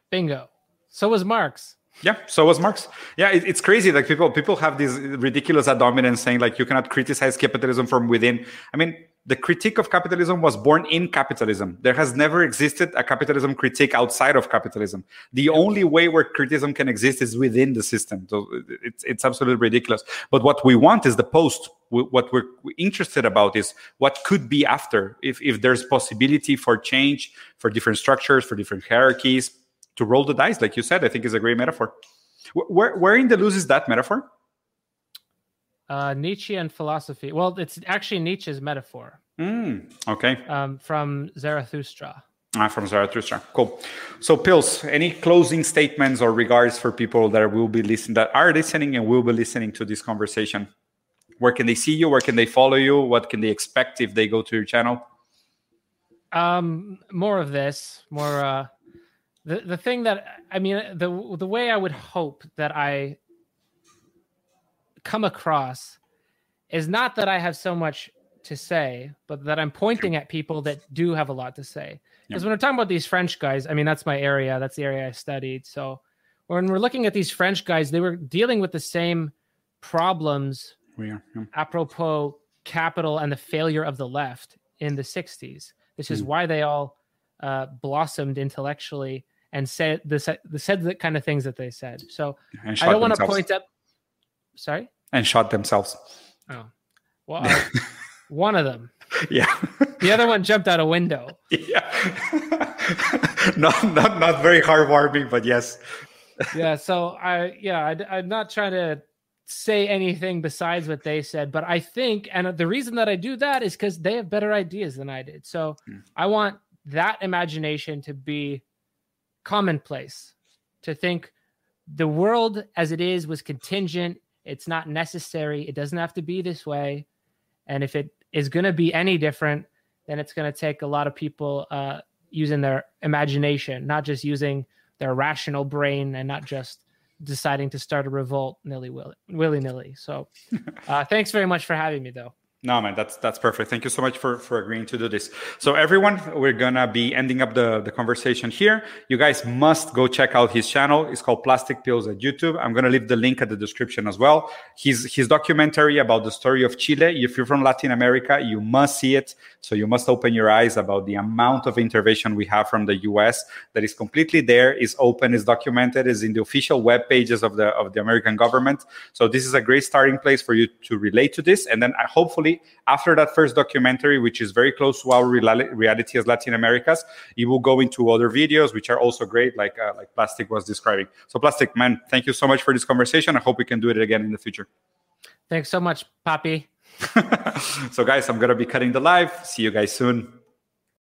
Bingo. So was Marx. Yeah, so was Marx. Yeah, it, it's crazy. Like people, people have this ridiculous ad hominem saying like you cannot criticize capitalism from within. I mean, the critique of capitalism was born in capitalism. There has never existed a capitalism critique outside of capitalism. The only way where criticism can exist is within the system. So it's it's absolutely ridiculous. But what we want is the post. What we're interested about is what could be after. If if there's possibility for change, for different structures, for different hierarchies, to roll the dice, like you said, I think is a great metaphor. Where, where in Deleuze is that metaphor? Uh, Nietzsche and philosophy. Well, it's actually Nietzsche's metaphor. Mm, okay. Um, from Zarathustra. Ah, from Zarathustra. Cool. So, Pills, any closing statements or regards for people that will be listening, that are listening and will be listening to this conversation? Where can they see you? Where can they follow you? What can they expect if they go to your channel? Um, more of this, more. Uh, the the thing that I mean, the the way I would hope that I come across is not that I have so much to say, but that I'm pointing at people that do have a lot to say. Because when we're talking about these French guys, I mean, that's my area. That's the area I studied. So when we're looking at these French guys, they were dealing with the same problems we are, yeah. apropos capital and the failure of the left in the 60s. This is mm. why they all uh, blossomed intellectually and said the, the said the kind of things that they said. So I don't want to point up. Sorry. And shot themselves. Oh, well, uh, one of them. Yeah. the other one jumped out a window. Yeah. not not not very heartwarming, but yes. yeah. So I yeah I, I'm not trying to say anything besides what they said, but I think and the reason that I do that is because they have better ideas than I did. So mm. I want that imagination to be commonplace. To think the world as it is was contingent. It's not necessary. It doesn't have to be this way. And if it is going to be any different, then it's going to take a lot of people uh, using their imagination, not just using their rational brain and not just deciding to start a revolt nilly willy nilly. So, uh, thanks very much for having me, though. No, man, that's that's perfect. Thank you so much for for agreeing to do this. So, everyone, we're gonna be ending up the the conversation here. You guys must go check out his channel. It's called Plastic Pills at YouTube. I'm gonna leave the link at the description as well. His his documentary about the story of Chile. If you're from Latin America, you must see it. So you must open your eyes about the amount of intervention we have from the U.S. that is completely there, is open, is documented, is in the official web pages of the of the American government. So this is a great starting place for you to relate to this, and then uh, after that first documentary, which is very close to our reality as Latin Americas, it will go into other videos, which are also great, like uh, like Plastic was describing. So, Plastic man, thank you so much for this conversation. I hope we can do it again in the future. Thanks so much, poppy so, guys, I'm gonna be cutting the live. See you guys soon.